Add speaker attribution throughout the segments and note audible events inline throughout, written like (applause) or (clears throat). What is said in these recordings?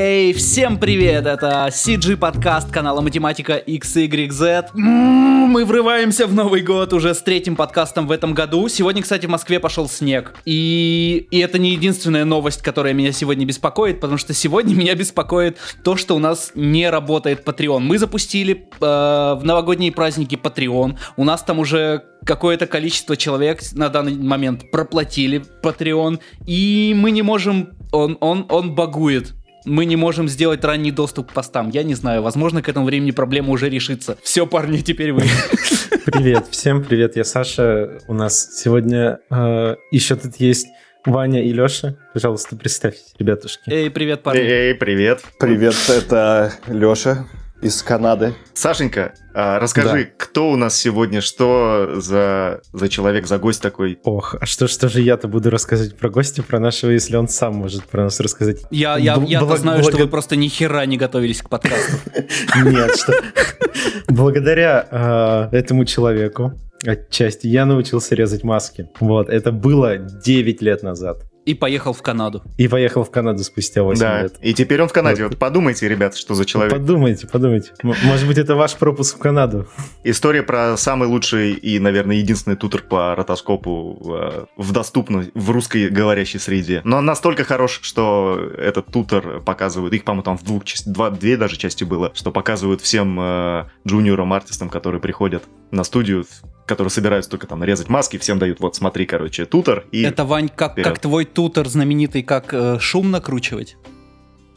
Speaker 1: Эй, всем привет! Это CG подкаст канала Математика XYZ. Мы врываемся в Новый год уже с третьим подкастом в этом году. Сегодня, кстати, в Москве пошел снег. И, и это не единственная новость, которая меня сегодня беспокоит, потому что сегодня (laughs) меня беспокоит то, что у нас не работает Patreon. Мы запустили э, в новогодние праздники Patreon. У нас там уже какое-то количество человек на данный момент проплатили Patreon, и мы не можем... Он, он, он багует мы не можем сделать ранний доступ к постам. Я не знаю, возможно, к этому времени проблема уже решится. Все, парни, теперь вы.
Speaker 2: Привет, всем привет, я Саша. У нас сегодня э, еще тут есть Ваня и Леша. Пожалуйста, представьте, ребятушки.
Speaker 1: Эй, привет, парни.
Speaker 3: Эй, привет.
Speaker 4: Привет, это Леша из Канады.
Speaker 3: Сашенька, а, расскажи, да. кто у нас сегодня, что за, за человек, за гость такой?
Speaker 2: Ох, а что, что же я-то буду рассказывать про гостя, про нашего, если он сам может про нас рассказать?
Speaker 1: Я, я, я-то благ- знаю, благ... что вы просто ни хера не готовились к подкасту. (laughs)
Speaker 2: Нет, что... (laughs) Благодаря а, этому человеку, отчасти, я научился резать маски. Вот, это было 9 лет назад.
Speaker 1: И поехал в Канаду.
Speaker 2: И поехал в Канаду спустя 8
Speaker 3: да.
Speaker 2: лет.
Speaker 3: И теперь он в Канаде. Вот. вот подумайте, ребят, что за человек.
Speaker 2: Подумайте, подумайте. Может быть, это ваш пропуск в Канаду.
Speaker 3: История про самый лучший и, наверное, единственный тутор по ротоскопу э, в доступной, в русской говорящей среде. Но он настолько хорош, что этот тутор показывают, их, по-моему, там в двух, два, две даже части было, что показывают всем э, джуниорам, артистам, которые приходят на студию, которые собираются только там нарезать маски, всем дают, вот смотри, короче, тутор. И
Speaker 1: Это, Вань, как, как твой тутор знаменитый, как э, шум накручивать?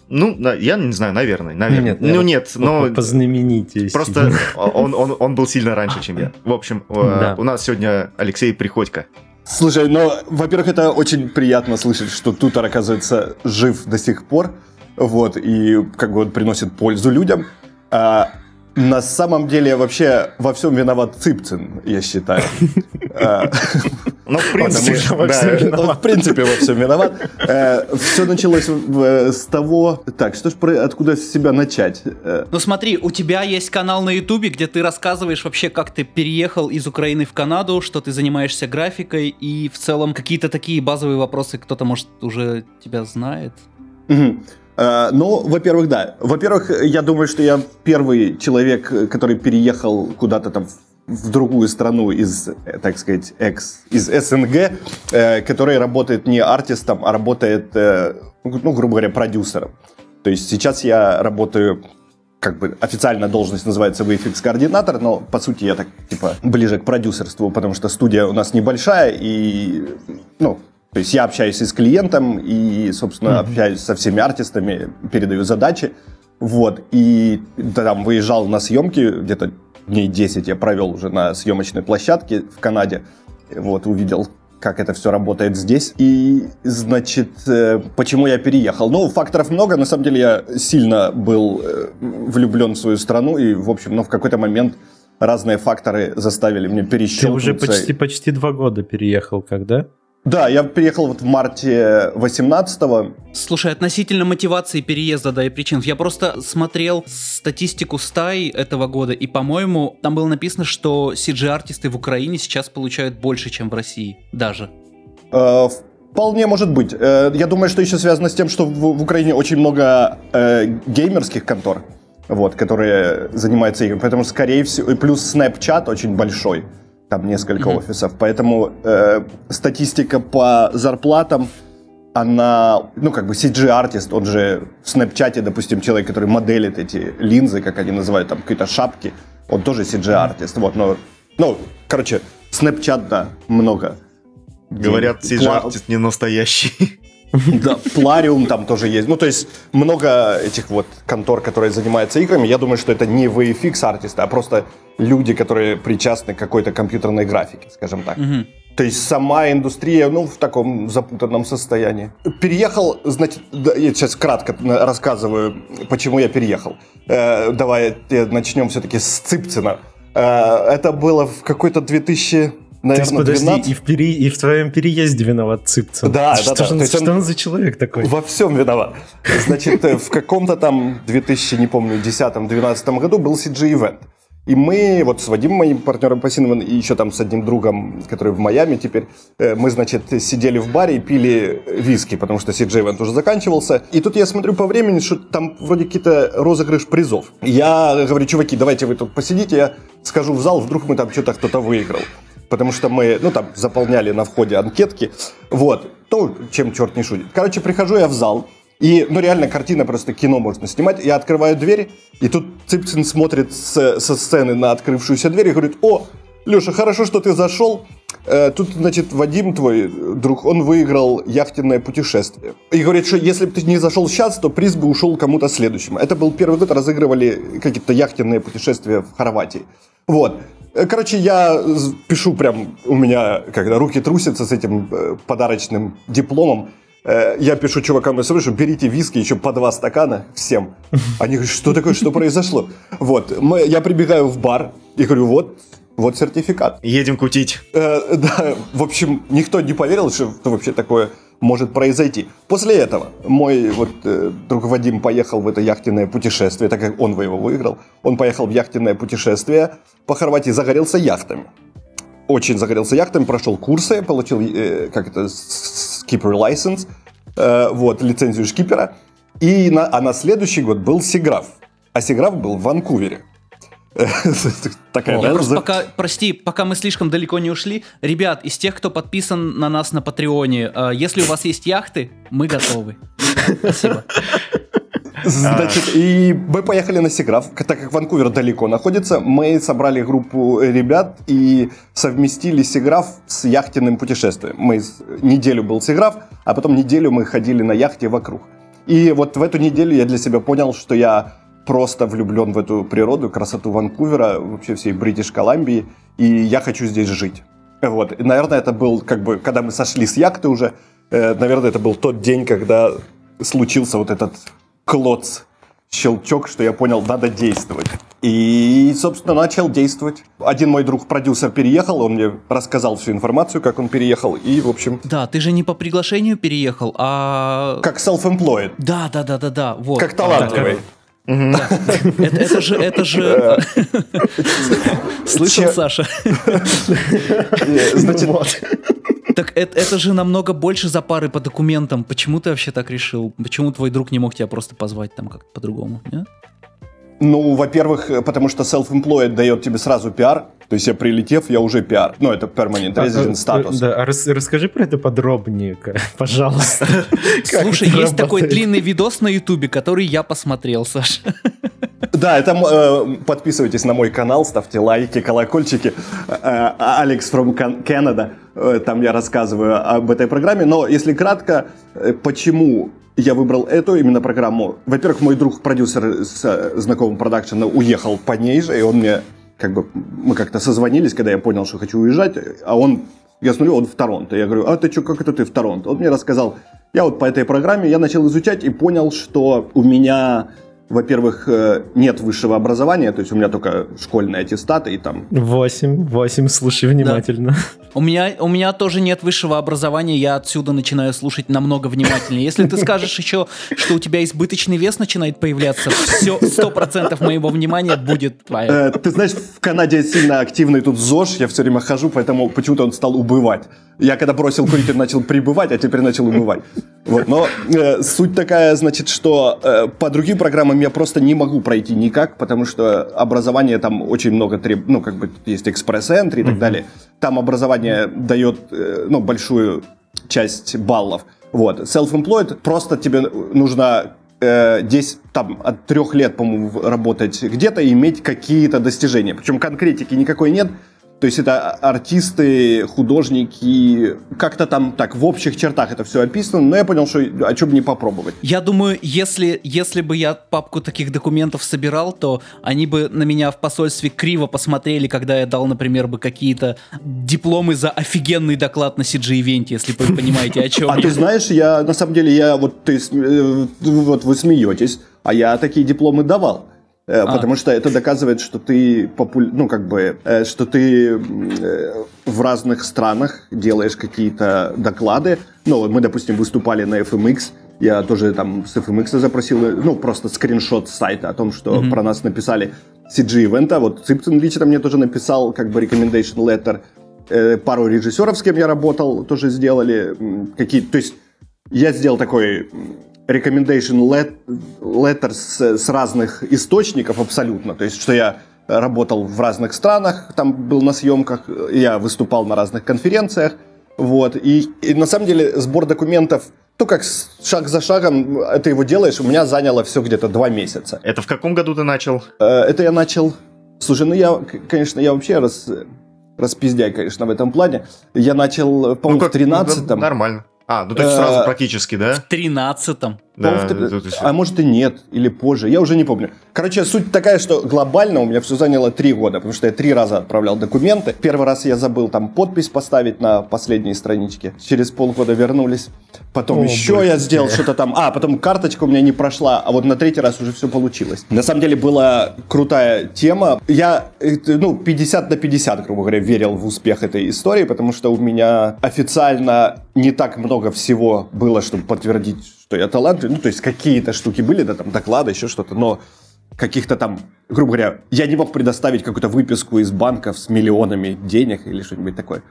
Speaker 3: Ну, я не знаю, наверное, наверное. Нет, ну нет, но...
Speaker 2: По знаменитости.
Speaker 3: Просто он, он, он был сильно раньше, чем я. В общем, э, да. у нас сегодня Алексей Приходько.
Speaker 4: Слушай, ну, во-первых, это очень приятно слышать, что Тутор, оказывается, жив до сих пор, вот, и как бы он приносит пользу людям. А, на самом деле, вообще во всем виноват Цыпцин, я считаю. (laughs) А,
Speaker 3: ну, в принципе,
Speaker 4: в принципе, во всем виноват. Э, Все началось с того... Так, что ж, откуда с себя начать?
Speaker 1: Э, ну смотри, у тебя есть канал на Ютубе, где ты рассказываешь вообще, как ты переехал из Украины в Канаду, что ты занимаешься графикой, и в целом какие-то такие базовые вопросы кто-то, может, уже тебя знает.
Speaker 4: Э, ну, во-первых, да. Во-первых, я думаю, что я первый человек, который переехал куда-то там в другую страну из, э, так сказать, экс, из СНГ, э, который работает не артистом, а работает, ну, грубо говоря, продюсером. То есть сейчас я работаю как бы официальная должность называется VFX-координатор, но по сути я так, типа, ближе к продюсерству, потому что студия у нас небольшая, и, ну, то есть я общаюсь и с клиентом, и, собственно, mm-hmm. общаюсь со всеми артистами, передаю задачи. Вот. И там выезжал на съемки, где-то дней 10 я провел уже на съемочной площадке в Канаде. Вот, увидел, как это все работает здесь. И, значит, э, почему я переехал? Ну, факторов много. На самом деле я сильно был э, влюблен в свою страну. И, в общем, ну, в какой-то момент разные факторы заставили меня перещелкнуться. Ты
Speaker 2: уже почти, почти два года переехал, когда?
Speaker 4: Да, я приехал вот в марте 18-го.
Speaker 1: Слушай, относительно мотивации переезда, да, и причин. Я просто смотрел статистику стай этого года, и, по-моему, там было написано, что CG-артисты в Украине сейчас получают больше, чем в России. Даже.
Speaker 4: Э, вполне может быть. Э, я думаю, что еще связано с тем, что в, в Украине очень много э, геймерских контор, вот, которые занимаются играми. Поэтому, скорее всего, и плюс Snapchat очень большой там несколько mm-hmm. офисов, поэтому э, статистика по зарплатам, она, ну, как бы CG-артист, он же в Snapchat, допустим, человек, который моделит эти линзы, как они называют, там, какие-то шапки, он тоже CG-артист, вот, но, ну, короче, Snapchat, да, много.
Speaker 3: Говорят, CG-артист не настоящий. (laughs)
Speaker 4: Да, Плариум там тоже есть. Ну, то есть много этих вот контор, которые занимаются играми. Я думаю, что это не VFX артисты, а просто люди, которые причастны к какой-то компьютерной графике, скажем так. Угу. То есть сама индустрия, ну, в таком запутанном состоянии. Переехал, значит, да, я сейчас кратко рассказываю, почему я переехал. Э, давай начнем все-таки с Цыпцина. Э, это было в какой-то 2000
Speaker 2: наверное, есть, подожди, 12... и в, пере... и в твоем переезде виноват Цыпцин?
Speaker 4: Да,
Speaker 2: что
Speaker 4: да, да.
Speaker 2: Он, что он... он за человек такой?
Speaker 4: Во всем виноват. Значит, в каком-то там 2000, не помню, 10-12 году был CG-ивент. И мы вот с Вадимом, моим партнером по Синеман, и еще там с одним другом, который в Майами теперь, э, мы, значит, сидели в баре и пили виски, потому что CJ Event уже заканчивался. И тут я смотрю по времени, что там вроде какие-то розыгрыш призов. Я говорю, чуваки, давайте вы тут посидите, я скажу в зал, вдруг мы там что-то кто-то выиграл. Потому что мы, ну, там, заполняли на входе анкетки. Вот. То, чем черт не шутит. Короче, прихожу я в зал, и, ну, реально, картина просто кино можно снимать. Я открываю дверь, и тут Цыпцин смотрит с, со сцены на открывшуюся дверь и говорит, о, Леша, хорошо, что ты зашел. Э, тут, значит, Вадим, твой друг, он выиграл яхтенное путешествие. И говорит, что если бы ты не зашел сейчас, то приз бы ушел кому-то следующему. Это был первый год, разыгрывали какие-то яхтенные путешествия в Хорватии. Вот. Э, короче, я пишу прям, у меня, когда руки трусятся с этим э, подарочным дипломом, Э, я пишу чувакам на что берите виски, еще по два стакана всем. Они говорят, что такое, что произошло? Вот, мы, я прибегаю в бар и говорю, вот, вот сертификат.
Speaker 3: Едем кутить.
Speaker 4: Э, да, в общем, никто не поверил, что вообще такое может произойти. После этого мой вот э, друг Вадим поехал в это яхтенное путешествие, так как он его выиграл. Он поехал в яхтенное путешествие по Хорватии, загорелся яхтами очень загорелся яхтами, прошел курсы, получил, э, как это, skipper license, э, вот, лицензию шкипера. И на, а на следующий год был Сиграф. А Сиграф был в Ванкувере. (laughs)
Speaker 1: Такая, О, да? просто пока, прости, пока мы слишком далеко не ушли. Ребят, из тех, кто подписан на нас на Патреоне, э, если у вас есть яхты, мы готовы. Спасибо.
Speaker 4: Значит, и мы поехали на Сиграф, так как Ванкувер далеко находится, мы собрали группу ребят и совместили Сиграф с яхтенным путешествием. Мы неделю был Сиграф, а потом неделю мы ходили на яхте вокруг. И вот в эту неделю я для себя понял, что я просто влюблен в эту природу, красоту Ванкувера, вообще всей Бритиш Колумбии, и я хочу здесь жить. Вот. И, наверное, это был, как бы, когда мы сошли с яхты уже, э, наверное, это был тот день, когда случился вот этот клоц, щелчок, что я понял, надо действовать. И, собственно, начал действовать. Один мой друг-продюсер переехал, он мне рассказал всю информацию, как он переехал, и, в общем...
Speaker 1: Да, ты же не по приглашению переехал, а...
Speaker 4: Как self-employed.
Speaker 1: Да, да, да, да, да, вот.
Speaker 4: Как талантливый.
Speaker 1: Это же, это же... Слышал, Саша?
Speaker 4: Значит,
Speaker 1: так это, это же намного больше за пары по документам. Почему ты вообще так решил? Почему твой друг не мог тебя просто позвать там как-то по-другому?
Speaker 4: Ну, во-первых, потому что self-employed дает тебе сразу пиар. То есть я прилетев, я уже пиар. Ну, это permanent resident status.
Speaker 2: Да, а рас, расскажи про это подробнее, (laughs) пожалуйста. (laughs)
Speaker 1: Слушай, есть такой длинный видос на ютубе, который я посмотрел, Саша.
Speaker 4: Да, это э, подписывайтесь на мой канал, ставьте лайки, колокольчики. Э, Алекс from Canada. Э, там я рассказываю об этой программе. Но если кратко, э, почему я выбрал эту именно программу. Во-первых, мой друг, продюсер с э, знакомым продакшена, уехал по ней же, и он мне, как бы, мы как-то созвонились, когда я понял, что хочу уезжать, а он, я смотрю, он в Торонто. Я говорю, а ты что, как это ты в Торонто? Он мне рассказал, я вот по этой программе, я начал изучать и понял, что у меня во-первых, э, нет высшего образования, то есть у меня только школьные аттестаты и там...
Speaker 2: Восемь, восемь, слушай внимательно. Да.
Speaker 1: У меня, у меня тоже нет высшего образования, я отсюда начинаю слушать намного внимательнее. Если ты скажешь еще, что у тебя избыточный вес начинает появляться, все, сто процентов моего внимания будет твое.
Speaker 4: Э, ты знаешь, в Канаде сильно активный тут ЗОЖ, я все время хожу, поэтому почему-то он стал убывать. Я когда бросил курить, начал прибывать, а теперь начал убывать. Вот, но э, суть такая, значит, что э, по другим программам я просто не могу пройти никак, потому что образование там очень много требует, ну, как бы есть экспресс-энтри и так далее. Там образование дает, э, ну, большую часть баллов. Вот. Self-employed, просто тебе нужно э, 10, там, от трех лет, по-моему, работать где-то и иметь какие-то достижения. Причем конкретики никакой нет, то есть это артисты, художники, как-то там так в общих чертах это все описано, но я понял, что а что бы не попробовать.
Speaker 1: Я думаю, если, если бы я папку таких документов собирал, то они бы на меня в посольстве криво посмотрели, когда я дал, например, бы какие-то дипломы за офигенный доклад на CG-ивенте, если вы понимаете, о чем
Speaker 4: А ты знаешь, я на самом деле, я вот, ты, э, вот вы смеетесь, а я такие дипломы давал. Э, а. Потому что это доказывает, что ты популь... ну как бы, э, что ты э, в разных странах делаешь какие-то доклады. Ну, мы, допустим, выступали на FMX, я тоже там с FMX запросил, ну, просто скриншот с сайта о том, что mm-hmm. про нас написали. CG-ивента. Вот Цыпцин лично мне тоже написал как бы recommendation letter. Э, пару режиссеров, с кем я работал, тоже сделали какие То есть я сделал такой recommendation letter с, с разных источников абсолютно. То есть, что я работал в разных странах, там был на съемках, я выступал на разных конференциях. Вот. И, и на самом деле сбор документов то как шаг за шагом это его делаешь, у меня заняло все где-то два месяца.
Speaker 3: Это в каком году ты начал?
Speaker 4: Э, это я начал... Слушай, ну я, конечно, я вообще раз, распиздяй, конечно, в этом плане. Я начал, по-моему, ну, в 13-м.
Speaker 3: Нормально. А, ну то есть сразу э, практически, да?
Speaker 1: В 13-м.
Speaker 4: Да, а может и нет, или позже, я уже не помню. Короче, суть такая, что глобально у меня все заняло три года, потому что я три раза отправлял документы. Первый раз я забыл там подпись поставить на последней страничке. Через полгода вернулись. Потом О, еще блин. я сделал что-то там. А, потом карточка у меня не прошла, а вот на третий раз уже все получилось. На самом деле была крутая тема. Я, ну, 50 на 50, грубо говоря, верил в успех этой истории, потому что у меня официально не так много всего было, чтобы подтвердить что я талантлив, ну, то есть какие-то штуки были, да, там, доклады, еще что-то, но каких-то там, грубо говоря, я не мог предоставить какую-то выписку из банков с миллионами денег или что-нибудь такое.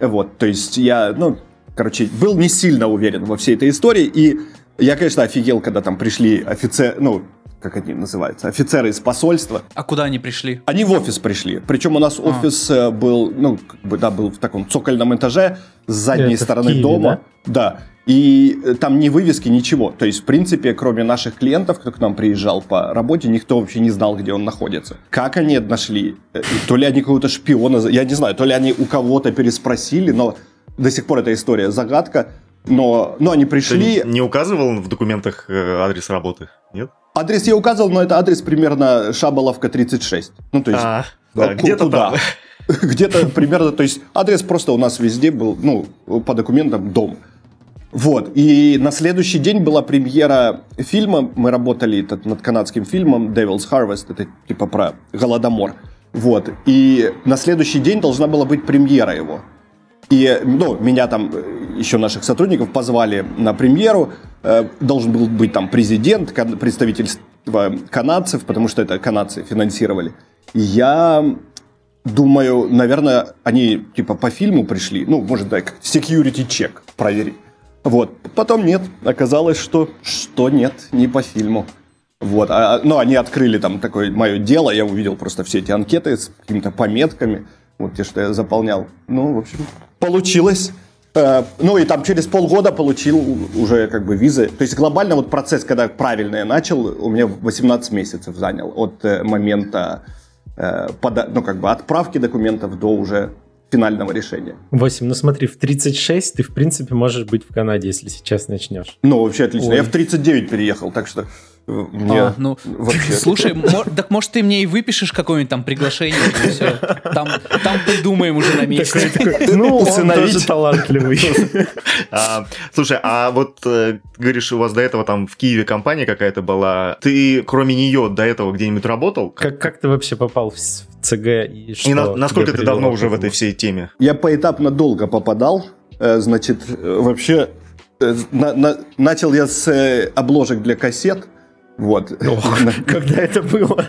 Speaker 4: Вот, то есть я, ну, короче, был не сильно уверен во всей этой истории, и я, конечно, офигел, когда там пришли офицеры, ну, как они называются, офицеры из посольства.
Speaker 1: А куда они пришли?
Speaker 4: Они в офис пришли. Причем у нас а. офис э, был, ну, как бы, да, был в таком цокольном этаже с задней Это стороны Киеве, дома. Да? да. И э, там ни вывески, ничего. То есть, в принципе, кроме наших клиентов, кто к нам приезжал по работе, никто вообще не знал, где он находится. Как они нашли? Э, то ли они какого-то шпиона, я не знаю, то ли они у кого-то переспросили, но до сих пор эта история загадка. Но, но они пришли...
Speaker 3: Ты не указывал в документах адрес работы, нет?
Speaker 4: Адрес я указывал, но это адрес примерно Шаболовка 36. Ну, то есть... А,
Speaker 3: да, где-то там. (laughs)
Speaker 4: Где-то примерно, то есть адрес просто у нас везде был, ну, по документам дом. Вот. И на следующий день была премьера фильма. Мы работали над канадским фильмом Devil's Harvest. Это типа про Голодомор. Вот. И на следующий день должна была быть премьера его. И, ну, меня там, э, еще наших сотрудников позвали на премьеру. Э, должен был быть там президент, представительство канадцев, потому что это канадцы финансировали. И я думаю, наверное, они типа по фильму пришли. Ну, может, да, security check проверить. Вот. Потом нет. Оказалось, что, что нет, не по фильму. Вот. А, ну, они открыли там такое мое дело. Я увидел просто все эти анкеты с какими-то пометками. Вот те, что я заполнял. Ну, в общем, получилось. Э, ну и там через полгода получил уже как бы визы. То есть глобально вот процесс, когда правильно я начал, у меня 18 месяцев занял от э, момента э, ну, как бы отправки документов до уже финального решения.
Speaker 2: 8, ну смотри, в 36 ты, в принципе, можешь быть в Канаде, если сейчас начнешь.
Speaker 4: Ну, вообще отлично. Ой. Я в 39 переехал, так что мне
Speaker 1: а, ну, вообще... (laughs) Слушай, так может ты мне и выпишешь какое-нибудь там приглашение, и все. Там, там придумаем уже на месте. (laughs)
Speaker 2: ну, он тоже талантливый. (laughs)
Speaker 3: а, слушай, а вот э, говоришь, у вас до этого там в Киеве компания какая-то была. Ты кроме нее до этого где-нибудь работал?
Speaker 2: Как, как ты вообще попал в ЦГ и что?
Speaker 3: И на, насколько ты давно уже в этой всей теме?
Speaker 4: Я поэтапно долго попадал. Э, значит, э, вообще на, на, начал я с обложек для кассет, вот.
Speaker 2: Ох, (laughs) когда это было?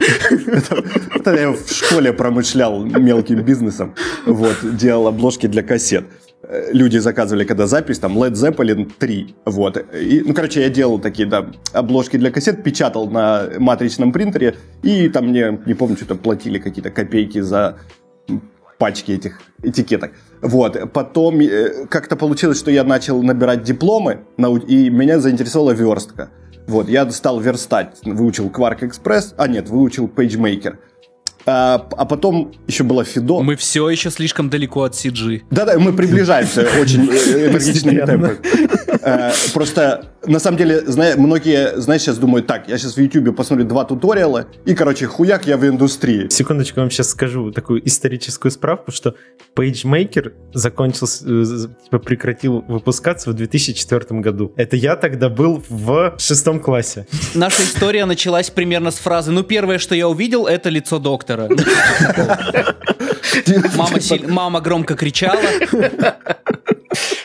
Speaker 4: Это я в школе промышлял мелким бизнесом. Вот, делал обложки для кассет. Люди заказывали, когда запись, там, Led Zeppelin 3. Вот. И, ну, короче, я делал такие, да, обложки для кассет, печатал на матричном принтере, и там мне, не помню, что-то платили какие-то копейки за пачки этих этикеток. Вот. Потом э, как-то получилось, что я начал набирать дипломы, и меня заинтересовала верстка. Вот, я стал верстать, выучил Quark Express, а нет, выучил PageMaker. А, а потом еще была Фидо.
Speaker 1: Мы все еще слишком далеко от CG.
Speaker 4: Да-да, мы приближаемся (laughs) очень энергичными темпами. Э, просто, на самом деле, многие, знаешь, сейчас думают, так, я сейчас в YouTube посмотрю два туториала, и, короче, хуяк, я в индустрии.
Speaker 2: Секундочку, вам сейчас скажу такую историческую справку, что PageMaker закончился, э, типа, прекратил выпускаться в 2004 году. Это я тогда был в шестом классе.
Speaker 1: Наша история началась примерно с фразы, ну, первое, что я увидел, это лицо доктора. Мама, силь... Мама громко кричала.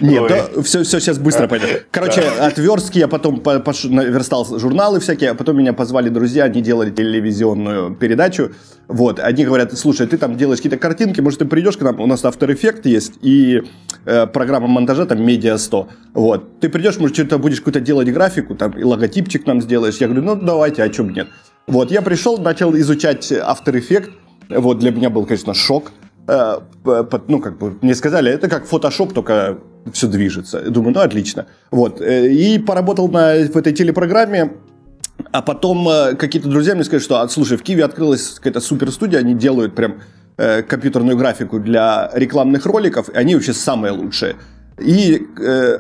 Speaker 4: Нет, да, все, все сейчас быстро пойдет. Короче, от верстки я потом по- наверстал журналы всякие, а потом меня позвали друзья, они делали телевизионную передачу. Вот, они говорят, слушай, ты там делаешь какие-то картинки, может, ты придешь к нам, у нас After Effects есть, и э, программа монтажа там Media 100. Вот, ты придешь, может, что-то будешь какую-то делать графику, там, и логотипчик нам сделаешь. Я говорю, ну, давайте, а чем нет? Вот, я пришел, начал изучать After Effects, вот, для меня был, конечно, шок. Э, ну, как бы, мне сказали, это как Photoshop, только все движется. Думаю, ну, отлично. Вот, э, и поработал на, в этой телепрограмме, а потом э, какие-то друзья мне сказали, что, а, слушай, в Киеве открылась какая-то суперстудия, они делают прям э, компьютерную графику для рекламных роликов, и они вообще самые лучшие. И, э,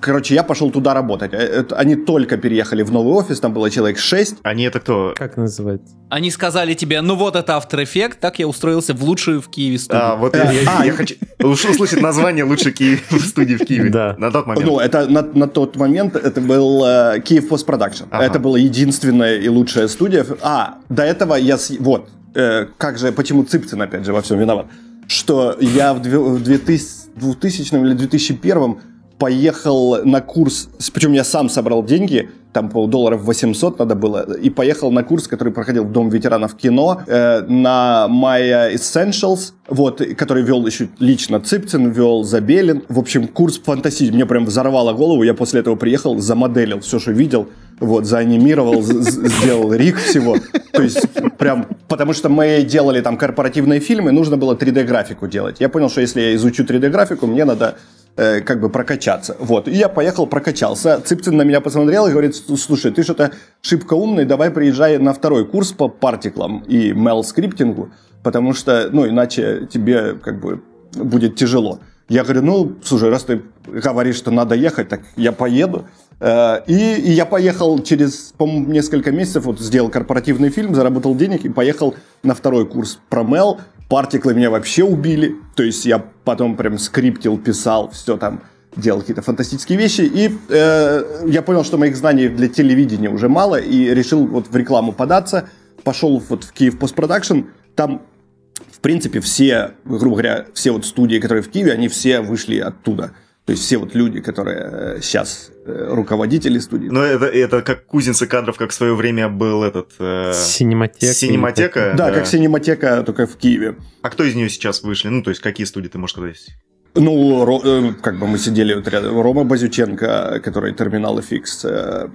Speaker 4: короче, я пошел туда работать. Э, это- Они только переехали в новый офис, там было человек 6.
Speaker 3: Они это кто?
Speaker 2: Как называется?
Speaker 1: Они сказали тебе, ну вот это After Effects, так я устроился в лучшую в Киеве студию.
Speaker 3: А, вот я, я- я хочу услышать название лучшей Киев- (laughs) студии в Киеве.
Speaker 2: Да.
Speaker 3: На тот момент.
Speaker 4: Ну, это на, на тот момент это был э, Киев Постпродакшн.
Speaker 3: Ага.
Speaker 4: Это была единственная и лучшая студия. А, до этого я... с- Вот, э, как же, почему Цыпцин, опять же, во всем виноват. Что я в, две- в 2000, 2000 или 2001 поехал на курс, причем я сам собрал деньги, там полдолларов 800 надо было, и поехал на курс, который проходил в Дом ветеранов кино, э, на Maya Essentials, вот, который вел еще лично Цыпцин, вел Забелин. В общем, курс фантастический, мне прям взорвало голову, я после этого приехал, замоделил все, что видел, вот, заанимировал, сделал рик всего. То есть, прям, потому что мы делали там корпоративные фильмы, нужно было 3D-графику делать. Я понял, что если я изучу 3D-графику, мне надо э, как бы прокачаться. Вот. И я поехал, прокачался. Цыпцин на меня посмотрел и говорит, слушай, ты что-то шибко умный, давай приезжай на второй курс по партиклам и мел скриптингу, потому что, ну, иначе тебе как бы будет тяжело. Я говорю, ну, слушай, раз ты говоришь, что надо ехать, так я поеду. Э, И, и я поехал через, несколько месяцев, вот сделал корпоративный фильм, заработал денег и поехал на второй курс про мел. Партиклы меня вообще убили. То есть я потом прям скриптил, писал, все там, делал какие-то фантастические вещи. И э, я понял, что моих знаний для телевидения уже мало, и решил вот в рекламу податься. Пошел вот в Киев постпродакшн. Там в принципе, все, грубо говоря, все вот студии, которые в Киеве, они все вышли оттуда. То есть все вот люди, которые сейчас руководители студии.
Speaker 3: Но это, это как кузница кадров, как в свое время был этот... э,
Speaker 2: Синематека.
Speaker 3: Синематека.
Speaker 4: да, как синематека, только в Киеве.
Speaker 3: А кто из нее сейчас вышли? Ну, то есть, какие студии ты можешь сказать?
Speaker 4: Ну, Ро- э, как бы мы сидели вот рядом. Рома Базюченко, который Терминал FX, э,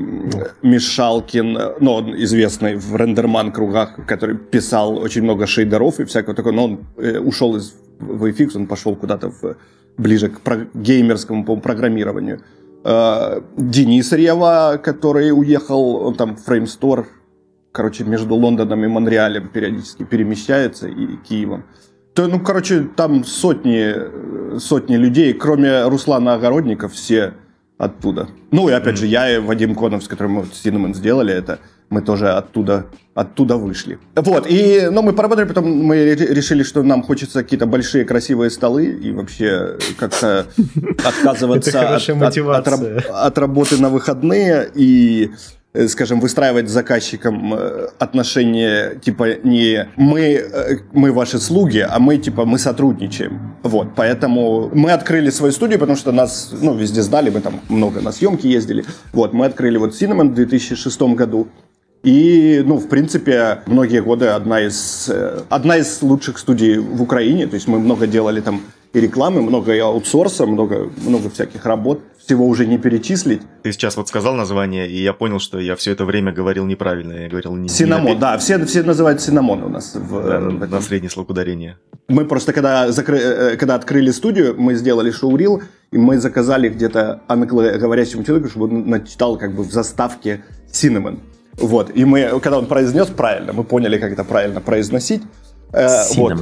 Speaker 4: Мишалкин, э, ну, он известный в рендерман кругах, который писал очень много шейдеров и всякого такого, но он э, ушел из VFX, он пошел куда-то в, ближе к про- геймерскому по программированию. Э, Денис Рева, который уехал, он там в Framestore, короче, между Лондоном и Монреалем периодически перемещается и Киевом. То, ну, короче, там сотни, сотни людей, кроме Руслана Огородников, все оттуда. Ну, и опять же, я и Вадим Конов, с которым мы Cinnamon сделали это, мы тоже оттуда, оттуда вышли. Вот, и, ну, мы поработали, потом мы ре- решили, что нам хочется какие-то большие красивые столы и вообще как-то (laughs) отказываться от, от- от работы на выходные и э, скажем, выстраивать с заказчиком э, отношения, типа, не мы, э, мы ваши слуги, а мы, типа, мы сотрудничаем. Вот, поэтому мы открыли свою студию, потому что нас, ну, везде знали, мы там много на съемки ездили. Вот, мы открыли вот Cinnamon в 2006 году. И, ну, в принципе, многие годы одна из, э, одна из лучших студий в Украине. То есть мы много делали там и рекламы, много и аутсорса, много, много всяких работ. Всего уже не перечислить.
Speaker 3: Ты сейчас вот сказал название, и я понял, что я все это время говорил неправильно. Я говорил не
Speaker 4: Синамон,
Speaker 3: не на-
Speaker 4: да, все, все называют синамон у нас. В,
Speaker 3: да,
Speaker 4: э, в
Speaker 3: на
Speaker 4: этом.
Speaker 3: средний слог ударения.
Speaker 4: Мы просто, когда, закры- э, когда открыли студию, мы сделали шоурил, и мы заказали где-то англоговорящему человеку, чтобы он начитал как бы в заставке Cinnamon. Вот, и мы, когда он произнес правильно, мы поняли, как это правильно произносить. Э, вот.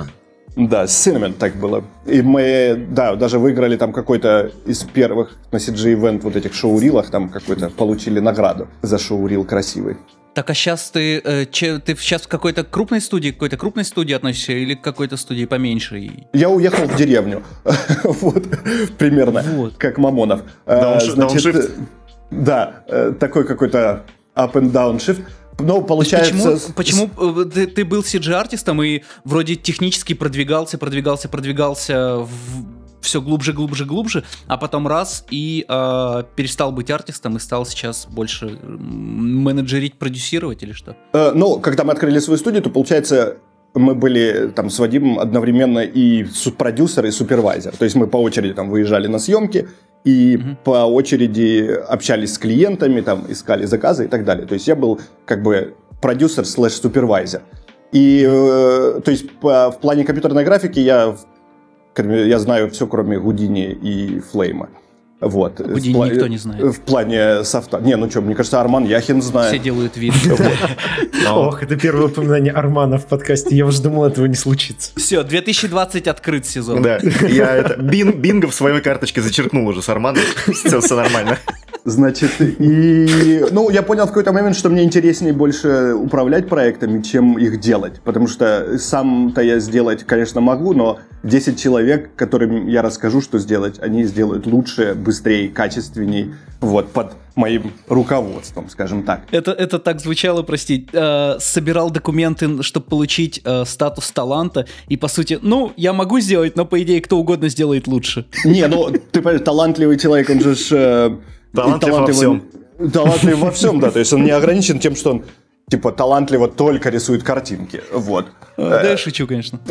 Speaker 4: Да, Cinnamon так было. И мы, да, даже выиграли там какой-то из первых на CG Event вот этих шоурилах, там какой-то получили награду за шоурил красивый.
Speaker 1: Так а сейчас ты, э, че- ты сейчас в какой-то крупной студии, к какой-то крупной студии относишься или к какой-то студии поменьше?
Speaker 4: Я уехал в деревню. (laughs) Вот, примерно, как Мамонов. Э,
Speaker 3: дауншифт?
Speaker 4: э, Да, э, такой какой-то up and down shift. Ну, получается...
Speaker 1: Почему, почему э, ты, ты был CG-артистом и вроде технически продвигался, продвигался, продвигался в все глубже, глубже, глубже, а потом раз и э, перестал быть артистом и стал сейчас больше менеджерить, продюсировать или что?
Speaker 4: Э, ну, когда мы открыли свою студию, то, получается, мы были там с Вадимом одновременно и продюсер, и супервайзер. То есть мы по очереди там выезжали на съемки, и угу. по очереди общались с клиентами, там искали заказы и так далее. То есть я был как бы продюсер слэш супервайзер. И, э, то есть, по, в плане компьютерной графики я, я знаю все, кроме Гудини и Флейма. Вот.
Speaker 1: Гудини пла- никто не знает.
Speaker 4: В плане софта. Не, ну что, мне кажется, Арман Яхин знает.
Speaker 1: Все делают вид. (laughs) (laughs)
Speaker 2: Ох, это первое упоминание Армана в подкасте. Я уже думал, этого не случится.
Speaker 1: Все, 2020 открыт сезон.
Speaker 3: Да, я это бинго в своей карточке зачеркнул уже с Арманом. (laughs) Все нормально.
Speaker 4: Значит, и... Ну, я понял в какой-то момент, что мне интереснее больше управлять проектами, чем их делать. Потому что сам-то я сделать, конечно, могу, но 10 человек, которым я расскажу, что сделать, они сделают лучше, быстрее, качественней, вот, под моим руководством, скажем так.
Speaker 1: Это, это так звучало, прости. Э, собирал документы, чтобы получить э, статус таланта, и по сути, ну, я могу сделать, но по идее кто угодно сделает лучше.
Speaker 4: Не, ну, ты понимаешь, талантливый человек, он же... Э,
Speaker 3: талантлив во всем.
Speaker 4: Талантлив во всем, да, то есть он не (laughs) ограничен тем, что он типа талантливо только рисует картинки. Вот.
Speaker 1: Да, я шучу, конечно. (laughs)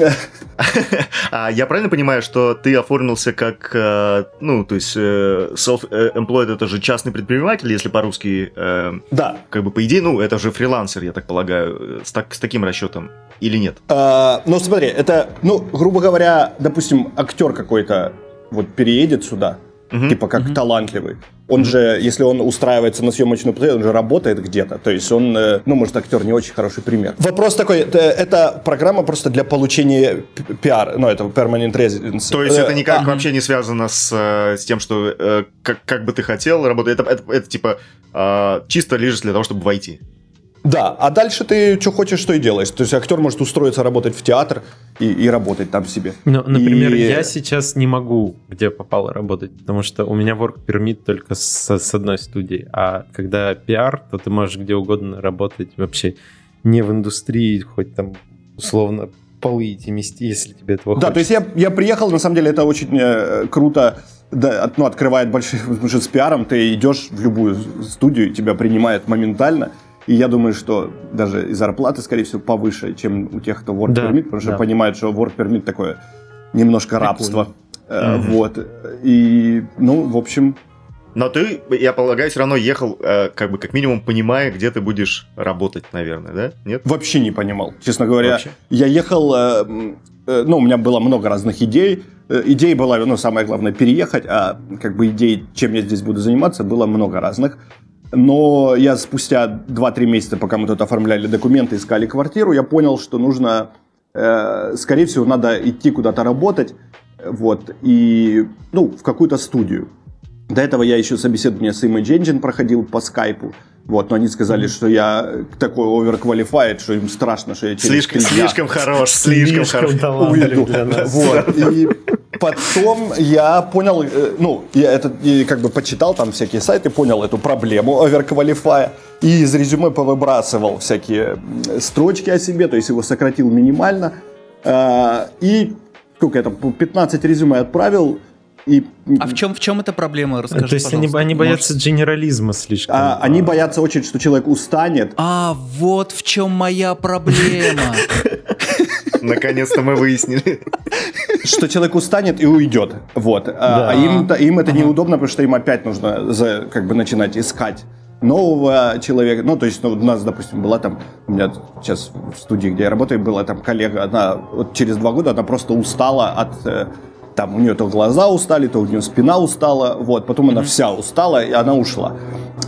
Speaker 3: А я правильно понимаю, что ты оформился как, э, ну, то есть э, self-employed это же частный предприниматель, если по-русски? Э,
Speaker 4: да.
Speaker 3: Как бы по идее, ну, это же фрилансер, я так полагаю, с, так, с таким расчетом или нет?
Speaker 4: А, ну, смотри, это, ну, грубо говоря, допустим, актер какой-то вот переедет сюда, угу. типа как угу. талантливый. Он же, если он устраивается на съемочную площадку, он же работает где-то. То есть он, э, ну, может, актер не очень хороший пример. Вопрос такой, это, это программа просто для получения пиар, ну, это permanent residence.
Speaker 3: То есть это э, никак а, вообще не связано с, э, с тем, что как, как бы ты хотел работать. Это, это, это типа чисто лишь для того, чтобы войти.
Speaker 4: Да, а дальше ты что хочешь, что и делаешь. То есть актер может устроиться работать в театр и, и работать там себе.
Speaker 2: Ну, например, и... я сейчас не могу, где попало работать, потому что у меня work permit только с, с одной студии. А когда пиар, то ты можешь где угодно работать вообще не в индустрии, хоть там условно полы эти мести, если тебе этого
Speaker 4: Да,
Speaker 2: хочется.
Speaker 4: то есть я, я приехал, на самом деле это очень э, круто, да, ну, открывает большие, (laughs) потому что с пиаром ты идешь в любую студию, тебя принимают моментально, и я думаю, что даже и зарплаты, скорее всего, повыше, чем у тех, кто work да, permit, потому что да. понимают, что work permit такое немножко Прикольно. рабство. Mm-hmm. Вот. И, ну, в общем...
Speaker 3: Но ты, я полагаю, все равно ехал, э, как бы, как минимум, понимая, где ты будешь работать, наверное, да? Нет?
Speaker 4: Вообще не понимал, честно говоря. Вообще? Я ехал, э, ну, у меня было много разных идей. Идей была, ну, самое главное, переехать, а как бы идей, чем я здесь буду заниматься, было много разных. Но я спустя 2-3 месяца, пока мы тут оформляли документы, искали квартиру, я понял, что нужно, э, скорее всего, надо идти куда-то работать, вот, и, ну, в какую-то студию. До этого я еще собеседование с Image Engine проходил по скайпу. Вот, но они сказали, что я такой оверквалифайд, что им страшно, что я через
Speaker 3: слишком, слишком хорош, слишком, слишком хорош.
Speaker 4: Уйду. Для нас. Вот. И потом я понял, э, ну, я это и как бы почитал там всякие сайты, понял эту проблему оверквалифая. И из резюме повыбрасывал всякие строчки о себе, то есть его сократил минимально. А, и сколько я там, 15 резюме отправил, и...
Speaker 1: А в чем, в чем эта проблема? Расскажи,
Speaker 2: То есть они, они боятся Может... генерализма слишком.
Speaker 4: А, а... Они боятся очень, что человек устанет.
Speaker 1: А, вот в чем моя проблема. (laughs)
Speaker 3: Наконец-то мы выяснили.
Speaker 4: Что человек устанет и уйдет. Вот. А, а им, им это неудобно, потому что им опять нужно за, как бы начинать искать нового человека. Ну, то есть, ну, у нас, допустим, была там, у меня сейчас в студии, где я работаю, была там коллега, она вот через два года, она просто устала от э, там у нее то глаза устали, то у нее спина устала, вот, потом mm-hmm. она вся устала, и она ушла.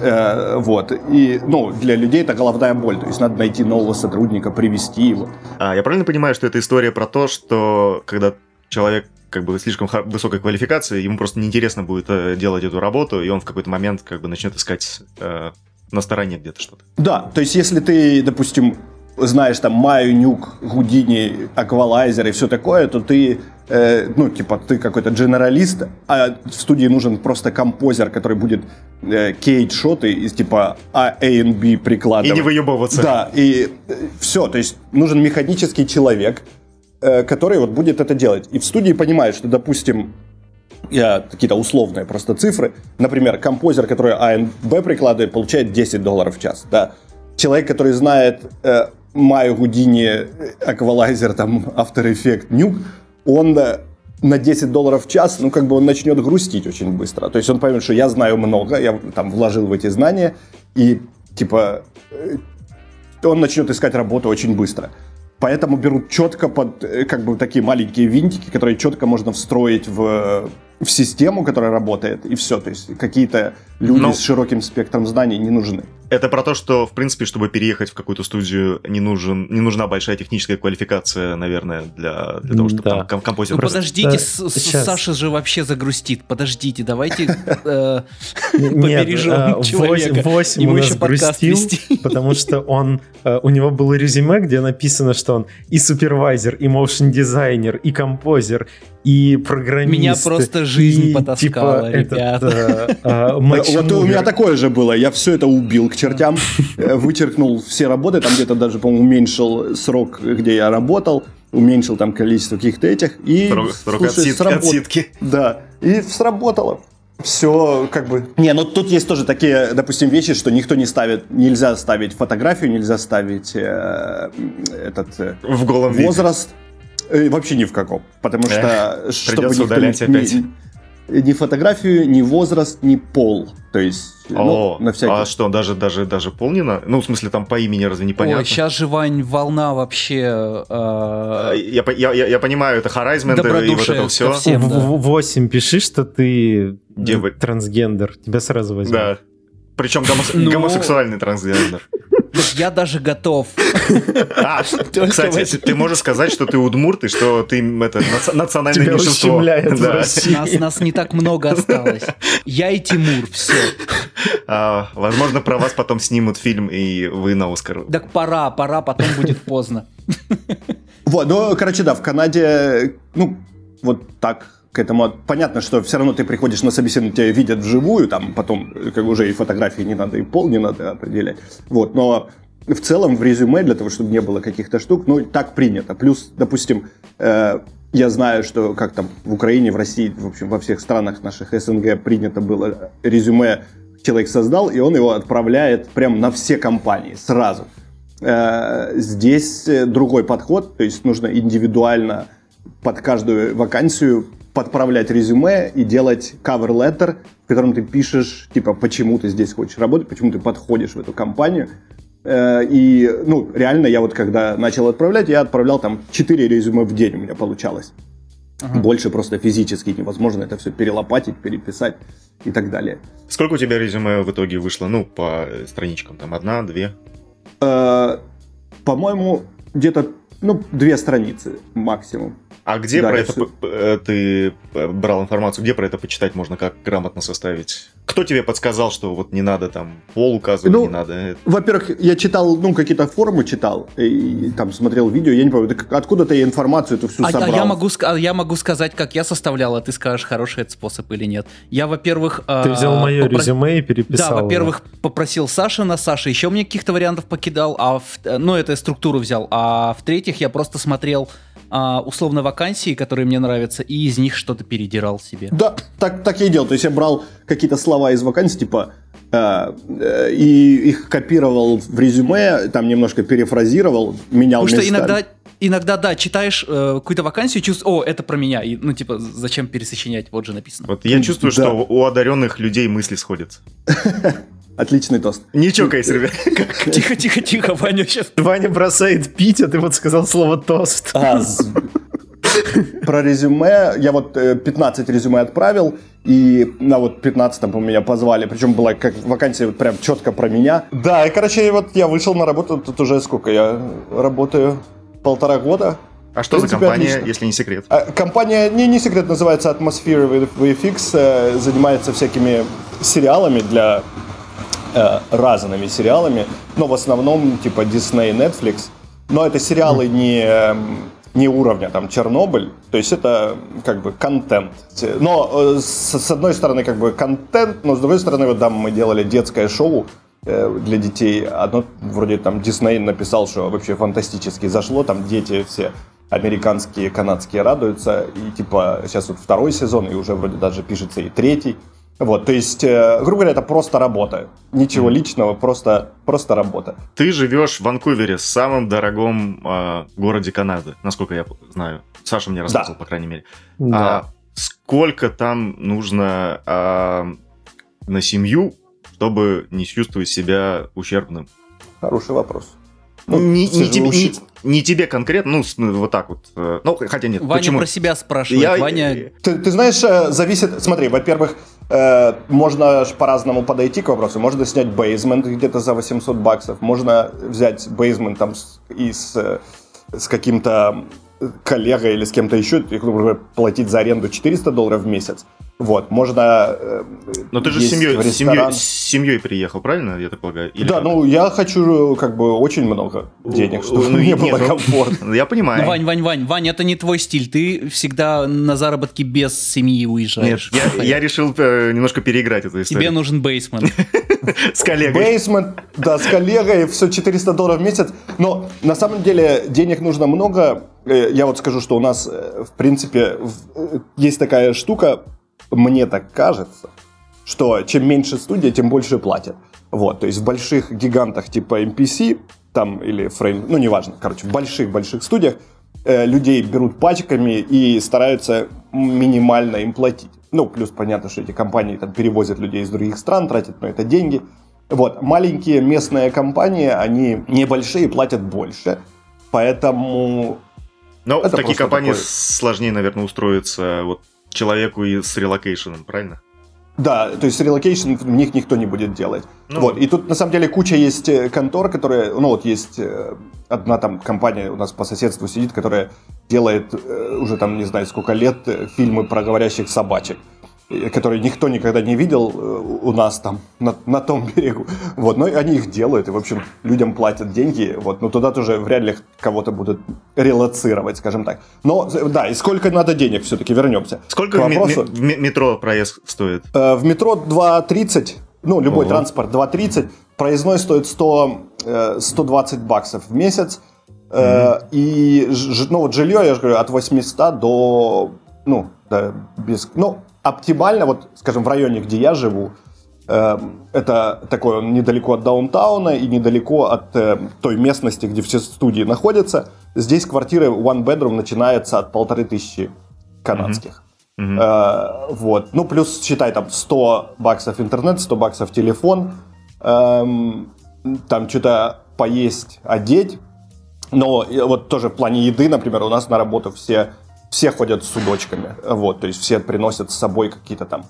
Speaker 4: Э, вот, и, ну, для людей это головная боль, то есть надо найти нового сотрудника, привести его.
Speaker 3: А, я правильно понимаю, что это история про то, что когда человек как бы слишком высокой квалификации, ему просто неинтересно будет э, делать эту работу, и он в какой-то момент как бы начнет искать э, на стороне где-то что-то.
Speaker 4: Да, то есть если ты, допустим, знаешь там Майю, Нюк, Гудини, Аквалайзер и все такое, то ты, э, ну, типа, ты какой-то дженералист, а в студии нужен просто композер, который будет э, кейт-шоты из типа А, A и B прикладывать.
Speaker 3: И не выебываться.
Speaker 4: Да, и э, все, то есть нужен механический человек, э, который вот будет это делать. И в студии понимает, что, допустим, я, какие-то условные просто цифры. Например, композер, который А и Б прикладывает, получает 10 долларов в час. Да. Человек, который знает э, Майю Гудини, Аквалайзер, там, After Effects, Nuke, он э, на 10 долларов в час, ну, как бы он начнет грустить очень быстро. То есть он поймет, что я знаю много, я там вложил в эти знания, и, типа, э, он начнет искать работу очень быстро. Поэтому берут четко под, э, как бы, такие маленькие винтики, которые четко можно встроить в, в систему, которая работает, и все. То есть какие-то люди
Speaker 3: Ну-
Speaker 4: с широким спектром знаний не нужны.
Speaker 3: Это про то, что, в принципе, чтобы переехать в какую-то студию, не, нужен, не нужна большая техническая квалификация, наверное, для, для того, чтобы
Speaker 2: Да.
Speaker 3: там ком- композитор...
Speaker 1: Ну
Speaker 2: Просто,
Speaker 1: подождите, с-
Speaker 2: щас.
Speaker 1: Саша же вообще загрустит. Подождите, давайте (laughs) э, побережем
Speaker 2: э,
Speaker 1: человека.
Speaker 2: восемь- восемь
Speaker 1: Ему
Speaker 2: у
Speaker 1: еще
Speaker 2: нас грустил, (laughs) потому что он, э, у него было резюме, где написано, что он и супервайзер, и моушен дизайнер, и композер, и программист.
Speaker 1: Меня просто жизнь
Speaker 2: и,
Speaker 1: потаскала,
Speaker 2: типа, этот,
Speaker 1: ребята.
Speaker 2: э, (laughs) э,
Speaker 4: Вот у меня такое же было. Я все это убил к чертям, (laughs) э, вычеркнул все работы, там где-то даже, по-моему, уменьшил срок, где я работал, уменьшил там количество каких-то этих. И,
Speaker 3: Срок, срок
Speaker 4: слушай,
Speaker 3: отсид-
Speaker 4: сработ-
Speaker 3: отсидки.
Speaker 4: Да, и сработало. Все как бы... Не, ну тут есть тоже такие, допустим, вещи, что никто не ставит, нельзя ставить фотографию, нельзя ставить э, этот э,
Speaker 3: В голом виде.
Speaker 4: возраст. Э, вообще ни в каком. Потому что, чтобы
Speaker 3: придется
Speaker 4: никто
Speaker 3: удалять
Speaker 4: не,
Speaker 3: опять.
Speaker 4: ни- ни фотографию, ни возраст, ни пол. То есть,
Speaker 3: О,
Speaker 4: ну, на всякий...
Speaker 3: а что, даже, даже, даже пол не на... Ну, в смысле, там по имени разве непонятно?
Speaker 1: Ой, сейчас же, Вань, волна вообще...
Speaker 3: А,
Speaker 1: э,
Speaker 3: Я, по- я, я, я понимаю, это харайзмент и вот это все.
Speaker 1: всем. Да.
Speaker 2: в- Восемь пиши, что ты
Speaker 3: Дева-
Speaker 2: трансгендер. Тебя сразу возьмут.
Speaker 3: Да. Причем гомос-
Speaker 1: Ну.
Speaker 3: гомосексуальный трансгендер.
Speaker 1: Я даже готов. (laughs)
Speaker 3: А, кстати,
Speaker 1: в
Speaker 3: ты, можешь сказать, что ты удмурт и что ты это наци- (laughs) национальное
Speaker 2: Тебя
Speaker 3: меньшинство. Да.
Speaker 1: Нас, нас не так много осталось. Я и Тимур, все.
Speaker 3: А, возможно, про вас потом снимут фильм, и вы на Оскар.
Speaker 1: Так пора, пора, потом будет поздно.
Speaker 4: Вот, ну, короче, да, в Канаде, ну, вот так к этому. Понятно, что все равно ты приходишь на собеседование, тебя видят вживую, там потом э, как уже и фотографии не надо, и пол не надо определять. Вот, но в целом в резюме, для того, чтобы не было каких-то штук, ну, так принято. Плюс, допустим, э, я знаю, что как там в Украине, в России, в общем, во всех странах наших СНГ принято было резюме человек создал, и он его отправляет прям на все компании сразу. Э, Здесь э, другой подход, то есть нужно индивидуально под каждую вакансию подправлять резюме и делать cover letter, в котором ты пишешь, типа, почему ты здесь хочешь работать, почему ты подходишь в эту компанию. Э, И, ну, реально, я вот когда начал отправлять, я отправлял там 4 резюме в день у меня получалось. Больше просто физически невозможно это все перелопатить, переписать и так далее.
Speaker 3: Сколько у тебя резюме в итоге вышло? Ну, по страничкам, там одна, две?
Speaker 4: Э, По-моему, где-то, ну, две страницы максимум.
Speaker 3: А где
Speaker 4: Да,
Speaker 3: про это п- э, ты э, брал информацию? Где про это почитать можно, как грамотно составить? Кто тебе подсказал, что вот не надо там пол указывать,
Speaker 4: Ну,
Speaker 3: не надо?
Speaker 4: Во-первых, я читал, ну, какие-то форумы читал, и, там смотрел видео, я не помню, так откуда-то я информацию эту всю
Speaker 1: А, а
Speaker 4: собрал.
Speaker 1: я, могу, а я могу сказать, как я составлял, а ты скажешь, хороший это способ или нет. Я, во-первых...
Speaker 2: Ты
Speaker 1: а,
Speaker 2: взял мое
Speaker 1: попро-
Speaker 2: резюме и переписал.
Speaker 1: Да,
Speaker 2: его.
Speaker 1: во-первых, попросил Саши на Саша, еще мне каких-то вариантов покидал, а в- э, ну, это я структуру взял, а в-третьих, я просто смотрел а, условно вакансии, которые мне нравятся, и из них что-то передирал себе.
Speaker 4: Да, так, так я и делал. То есть я брал какие-то слова из вакансий, типа, э, э, и их копировал в резюме, там немножко перефразировал, менял
Speaker 1: Потому что
Speaker 4: местами.
Speaker 1: иногда, иногда, да, читаешь э, какую-то вакансию, чувствуешь, о, это про меня, и, ну, типа, зачем пересочинять, вот же написано.
Speaker 3: Вот я чувствую,
Speaker 4: Да.
Speaker 3: что у одаренных людей мысли сходятся. (laughs)
Speaker 4: Отличный тост.
Speaker 3: Не чокайся, ребят. (laughs)
Speaker 1: Тихо, тихо, тихо, Ваня сейчас.
Speaker 2: Ваня бросает пить, а ты вот сказал слово тост.
Speaker 4: А, Про резюме. Я вот э, 15 резюме отправил, и на вот 15-м меня позвали. Причем была как вакансия вот прям четко про меня. Да, и, короче, вот я вышел на работу, тут уже сколько? Я работаю полтора года.
Speaker 3: А что
Speaker 4: В
Speaker 3: за
Speaker 4: принципе,
Speaker 3: компания,
Speaker 4: отлично.
Speaker 3: если не секрет?
Speaker 4: А, Компания, не, не секрет, называется Atmosphere VFX, э, занимается всякими сериалами для э, разными сериалами, но в основном типа Disney, Netflix. Но это сериалы не, эм, не уровня там Чернобыль, то есть это как бы контент. Но э, с, с одной стороны как бы контент, но с другой стороны вот там мы делали детское шоу э, для детей. Одно вроде там Дисней написал, что вообще фантастически зашло, там дети все американские, канадские радуются, и типа сейчас вот второй сезон, и уже вроде даже пишется и третий. Вот, то есть, э, грубо говоря, это просто работа. Ничего mm. личного, просто, просто работа.
Speaker 3: Ты живешь в Ванкувере, самом дорогом э, городе Канады, насколько я знаю. Саша мне рассказывал, да. по крайней мере. Да. А сколько там нужно э, на семью, чтобы не чувствовать себя ущербным?
Speaker 4: Хороший вопрос.
Speaker 3: Ну, не, не, тебе, не, не тебе конкретно, ну, ну, вот так вот. Э, ну, хотя нет.
Speaker 1: Ваня почему? про себя спрашивает. Я... Ваня...
Speaker 4: Ты, ты знаешь, э, зависит... Смотри, во-первых, э, можно по-разному подойти к вопросу. Можно снять бейзмент где-то за 800 баксов. Можно взять бейзмент там и с, э, с каким-то коллегой или с кем-то еще, например, платить за аренду 400 долларов в месяц. Вот, можно
Speaker 3: э, Но ты же с семьей, с, семьей, с семьей приехал, правильно, я так полагаю?
Speaker 4: Или да, как? ну я хочу как бы очень много денег, чтобы ну, мне было ну, комфортно.
Speaker 3: Я понимаю.
Speaker 1: Ну, Вань, Вань, Вань, Вань, это не твой стиль, ты всегда на заработки без семьи уезжаешь.
Speaker 3: Нет, я, я решил э, немножко переиграть эту историю.
Speaker 1: Тебе нужен бейсмент. (laughs)
Speaker 3: С коллегой.
Speaker 4: Бейсмент, да, с коллегой, все 400 долларов в месяц. Но на самом деле денег нужно много. Э, я вот скажу, что у нас, в принципе, есть такая штука, мне так кажется, что чем меньше студия, тем больше платят. Вот, то есть в больших гигантах типа MPC, там или Frame, ну неважно, короче, в больших-больших студиях э, людей берут пачками и стараются минимально им платить. Ну, плюс понятно, что эти компании там перевозят людей из других стран, тратят на это деньги. Вот, маленькие местные компании, они небольшие, платят больше, поэтому...
Speaker 3: Но в такие компании такой... сложнее, наверное, устроиться вот человеку и с relocation ом, правильно?
Speaker 4: Да, то есть relocation в них никто не будет делать. Ну, вот. И тут на самом деле куча есть э, контор, которые, ну вот есть э, одна там компания у нас по соседству сидит, которая делает э, уже там не знаю сколько лет фильмы про говорящих собачек которые никто никогда не видел э, у нас там, на, на том (laughs) берегу. Вот, но они их делают, и, в общем, людям платят деньги, вот, но туда тоже вряд ли кого-то будут релацировать, скажем так. Но, да, и сколько надо денег все-таки, вернемся.
Speaker 3: Сколько в, в метро проезд стоит?
Speaker 4: Э, в метро 2.30, ну, любой Ого. транспорт 2.30, проездной стоит 100, 120 э, баксов в месяц, mm-hmm. и, ну, вот жилье, я же говорю, от 800 до, ну, да, без, ну, оптимально, вот, скажем, в районе, где я живу, э, это такое недалеко от даунтауна и недалеко от э, той местности, где все студии находятся. Здесь квартиры one bedroom начинается от полторы тысячи канадских. Mm-hmm. Э, вот. Ну, плюс, считай, там 100 баксов интернет, 100 баксов телефон, эм, там что-то поесть, одеть. Но вот тоже в плане еды, например, у нас на работу все все ходят с судочками, вот, то есть все приносят с собой какие-то там,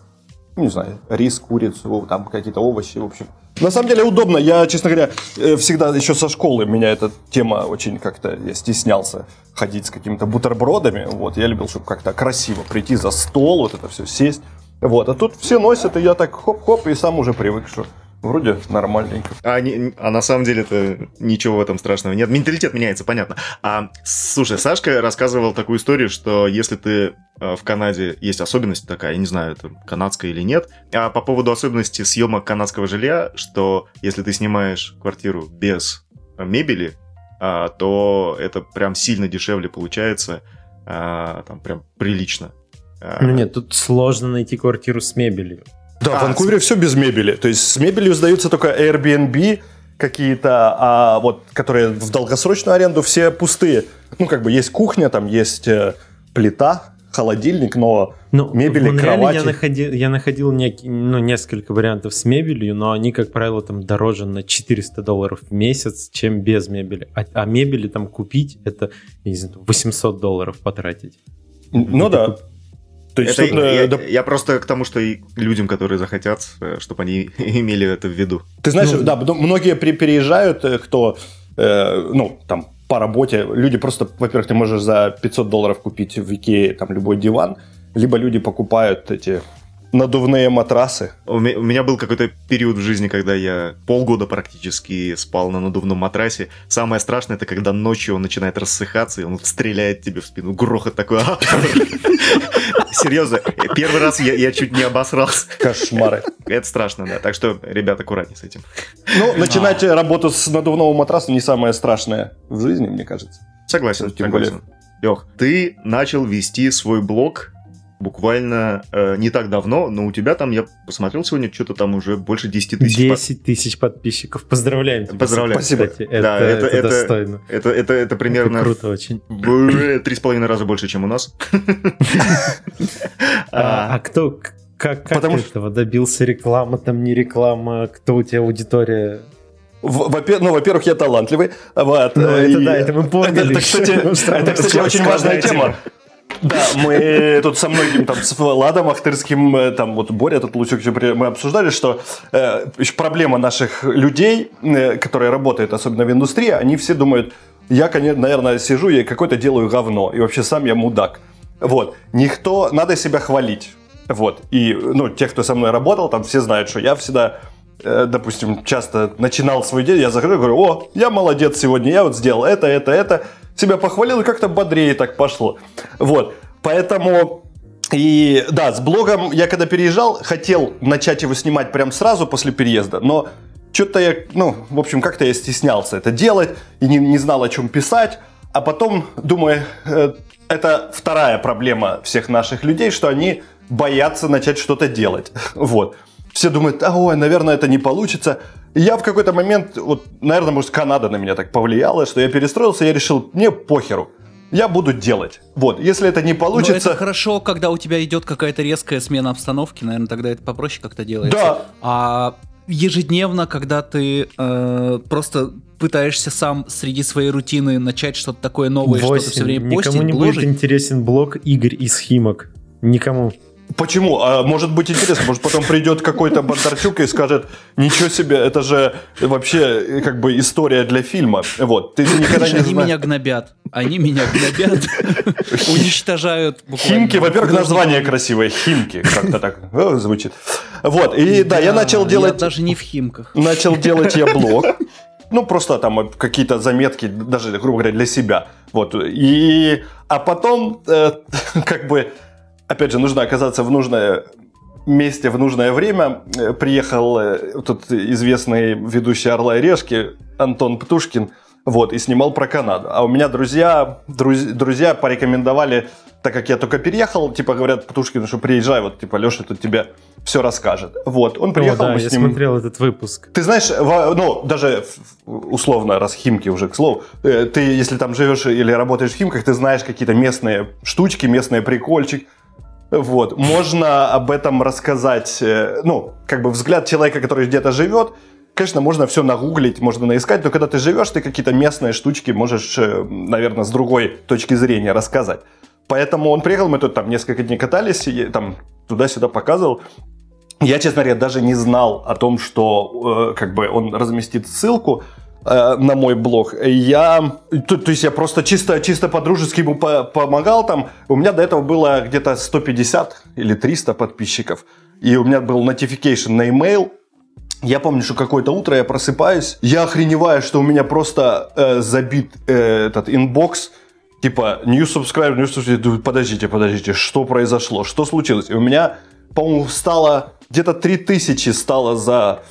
Speaker 4: не знаю, рис, курицу, там какие-то овощи, в общем. На самом деле удобно. Я, честно говоря, э, всегда еще со школы меня эта тема очень как-то, я стеснялся ходить с какими-то бутербродами, вот, я любил, чтобы как-то красиво прийти за стол, вот это все сесть, вот, а тут все носят, и я так хоп-хоп, и сам уже привык, что Вроде нормальненько.
Speaker 3: А, не, а на самом деле это ничего в этом страшного нет. Менталитет меняется, понятно. А, слушай, Сашка рассказывал такую историю, что если ты э, в Канаде есть особенность такая, я не знаю, это канадская или нет, а по поводу особенности съемок канадского жилья, что если ты снимаешь квартиру без мебели, а, то это прям сильно дешевле получается, а, там прям прилично.
Speaker 2: Ну нет, тут сложно найти квартиру с мебелью.
Speaker 4: Да, а, в Ванкувере все без мебели. То есть с мебелью сдаются только Airbnb какие-то, а вот которые в долгосрочную аренду все пустые. Ну, как бы есть кухня, там есть э, плита, холодильник, но ну, мебели, в кровати...
Speaker 2: Я находил, я находил не, ну, несколько вариантов с мебелью, но они, как правило, там дороже на 400 долларов в месяц, чем без мебели. А, а мебели там купить, это, не знаю, 800 долларов потратить.
Speaker 4: Ну это да.
Speaker 3: То есть это, я, да... я просто к тому, что и людям, которые захотят, э, чтобы они (laughs) имели это в виду.
Speaker 4: Ты знаешь, ну, да, многие при, переезжают, э, кто, э, ну, там, по работе, люди просто, во-первых, ты можешь за 500 долларов купить в Икее там любой диван, либо люди покупают эти надувные матрасы.
Speaker 3: У меня был какой-то период в жизни, когда я полгода практически спал на надувном матрасе. Самое страшное, это когда ночью он начинает рассыхаться, и он стреляет тебе в спину. Грохот такой. (laughs) Серьезно, первый раз я, я чуть не обосрался.
Speaker 4: Кошмары.
Speaker 3: Это страшно, да. Так что, ребят, аккуратнее с этим.
Speaker 4: Ну, начинать работу с надувного матраса не самое страшное в жизни, мне кажется.
Speaker 3: Согласен,
Speaker 4: Тем
Speaker 3: согласен.
Speaker 4: более
Speaker 3: Лех, ты начал вести свой блог буквально э, не так давно, но у тебя там, я посмотрел сегодня, что-то там уже больше 10 тысяч.
Speaker 2: 10 тысяч подписчиков. Поздравляем тебя.
Speaker 3: Поздравляем.
Speaker 4: Спасибо.
Speaker 2: Кстати, это,
Speaker 3: Да, это-
Speaker 2: это
Speaker 3: это-
Speaker 2: достойно.
Speaker 3: Это, это, это примерно
Speaker 2: Это круто очень.
Speaker 3: три с половиной раза больше, чем у нас. (laughs)
Speaker 2: А, а кто, к- как, как
Speaker 4: Потому
Speaker 2: этого добился? Реклама там, не реклама? Кто у тебя аудитория?
Speaker 4: В- во-пе- ну, во-первых, я талантливый. Вот,
Speaker 2: Ну,
Speaker 4: э,
Speaker 2: это
Speaker 4: и-
Speaker 2: да, это мы поняли.
Speaker 4: Это, (laughs) кстати, это, кстати, очень важная
Speaker 3: тема.
Speaker 4: Да, мы тут со многим, там, с Владом Ахтырским, э, там, вот Боря, тут Лучок, мы обсуждали, что э, проблема наших людей, э, которые работают, особенно в индустрии, они все думают, я, конечно, наверное, сижу и какое-то делаю говно, и вообще сам я мудак. Вот. Никто, надо себя хвалить. Вот. И, ну, те, кто со мной работал, там все знают, что я всегда э, допустим, часто начинал свой день, я захожу и говорю, о, я молодец сегодня, я вот сделал это, это, это, себя похвалил, и как-то бодрее так пошло. Вот, поэтому... И да, с блогом я когда переезжал, хотел начать его снимать прям сразу после переезда, но что-то я, ну, в общем, как-то я стеснялся это делать и не, не знал, о чем писать. А потом, думаю, э, это вторая проблема всех наших людей, что они боятся начать что-то делать. (laughs) Вот. Все думают, а, ой, наверное, это не получится. И я в какой-то момент, вот, наверное, может, Канада на меня так повлияла, что я перестроился, я решил, мне похеру. Я буду делать. Вот, если это не
Speaker 1: Ну,
Speaker 4: получится...
Speaker 1: это хорошо, когда у тебя идет какая-то резкая смена обстановки, наверное, тогда это попроще как-то делается.
Speaker 4: Да,
Speaker 1: А ежедневно, когда ты э, просто пытаешься сам среди своей рутины начать что-то такое новое, что-то все
Speaker 2: Восемь.
Speaker 1: время
Speaker 2: Никому
Speaker 1: постить,
Speaker 2: не
Speaker 1: бложить,
Speaker 2: будет интересен блог Игорь из Химок. Никому.
Speaker 4: Почему? А может быть интересно, может потом придет какой-то Бондарчук и скажет, ничего себе, это же вообще э, как бы история для фильма. Вот, ты никогда не
Speaker 1: они меня гнобят. Они меня гнобят. (laughs) Уничтожают.
Speaker 4: Химки, во-первых, название красивое. Химки, как-то так э, звучит. Вот, и да, я начал делать...
Speaker 1: даже не в Химках.
Speaker 4: начал (laughs) делать я блог. Ну, просто там какие-то заметки, даже, грубо говоря, для себя. Вот. И... А потом, э, (laughs) как бы, опять же, нужно оказаться в нужное месте в нужное время. Э, Приехал э, тут известный ведущий «Орла и решки» Антон Птушкин, вот, и снимал про Канаду. А у меня друзья, друз- друзья порекомендовали, так как я только переехал, типа говорят Птушкину, что приезжай, вот, типа, Леша тут тебе все расскажет. Вот, он
Speaker 2: О,
Speaker 4: приехал,
Speaker 2: да,
Speaker 4: мы
Speaker 2: я
Speaker 4: с ним...
Speaker 2: смотрел этот выпуск.
Speaker 4: Ты знаешь, во- ну, даже в- условно, раз Химки уже, к слову, э, ты, если там живешь или работаешь в Химках, ты знаешь какие-то местные штучки, местные прикольчики. Вот, можно об этом рассказать, э, ну, как бы взгляд человека, который где-то живет, конечно, можно все нагуглить, можно наискать, но когда ты живешь, ты какие-то местные штучки можешь, э, наверное, с другой точки зрения рассказать. Поэтому он приехал, мы тут там несколько дней катались, и там туда-сюда показывал. Я, честно говоря, даже не знал о том, что э, как бы он разместит ссылку э, на мой блог. Я, то, то есть я просто чисто, чисто по-дружески ему по- помогал там. У меня до этого было где-то 150 или 300 подписчиков. И у меня был notification на email. Я помню, что какое-то утро я просыпаюсь, я охреневаю, что у меня просто э, забит э, этот inbox, типа new subscriber, new subscriber. Подождите, подождите, что произошло, что случилось? И у меня, по-моему, стало где-то 3000 стало за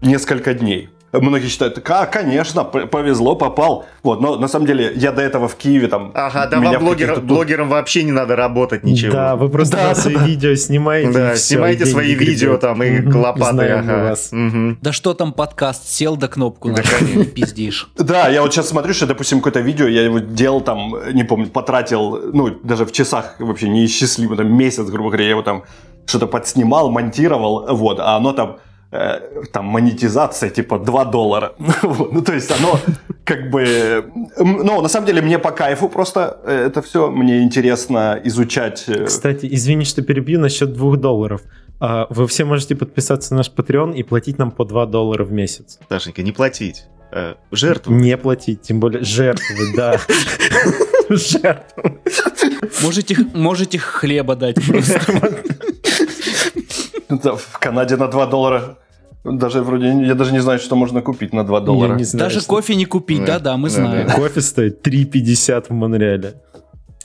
Speaker 4: несколько дней. Многие считают, а, конечно, повезло, попал. Вот, но на самом деле я до этого в Киеве там...
Speaker 3: Ага, да вам
Speaker 4: каких-то тут-
Speaker 3: блогерам вообще не надо работать ничего.
Speaker 2: Да, вы просто
Speaker 4: Да, да,
Speaker 2: свои
Speaker 4: да.
Speaker 2: видео снимаете.
Speaker 3: Да,
Speaker 2: и всё,
Speaker 3: снимайте свои видео
Speaker 2: гребет.
Speaker 3: там и
Speaker 2: мы
Speaker 3: ага.
Speaker 2: вас.
Speaker 3: Мгм.
Speaker 1: Да что там подкаст, сел до кнопку
Speaker 3: Да, конечно.
Speaker 1: пиздишь.
Speaker 4: Да, я вот сейчас смотрю, что, допустим, какое-то видео, я его делал там, не помню, потратил, ну, даже в часах вообще неисчислимо, там, месяц, грубо говоря, я его там что-то подснимал, монтировал, вот, а оно там, там, монетизация, типа, 2 доллара. (laughs) Ну, то есть оно, как бы, ну, на самом деле, мне по кайфу просто э, это все, мне интересно изучать. э,
Speaker 2: Кстати, извини, что перебью насчет двух долларов. А, Вы все можете подписаться на наш Patreon и платить нам по 2 доллара в месяц.
Speaker 3: Сашенька, не платить. Э, Жертву.
Speaker 2: Не платить, тем более жертвы, да. Жертвы.
Speaker 1: Можете, можете хлеба дать просто. (laughs)
Speaker 4: в Канаде на 2 доллара, даже вроде, я даже не знаю, что можно купить на 2 доллара.
Speaker 2: Я не знаю,
Speaker 1: Даже
Speaker 2: что-
Speaker 1: кофе не купить,
Speaker 3: Да.
Speaker 1: да-да, мы
Speaker 3: Да,
Speaker 1: знаем.
Speaker 3: да.
Speaker 2: Кофе стоит 3,50 в Монреале.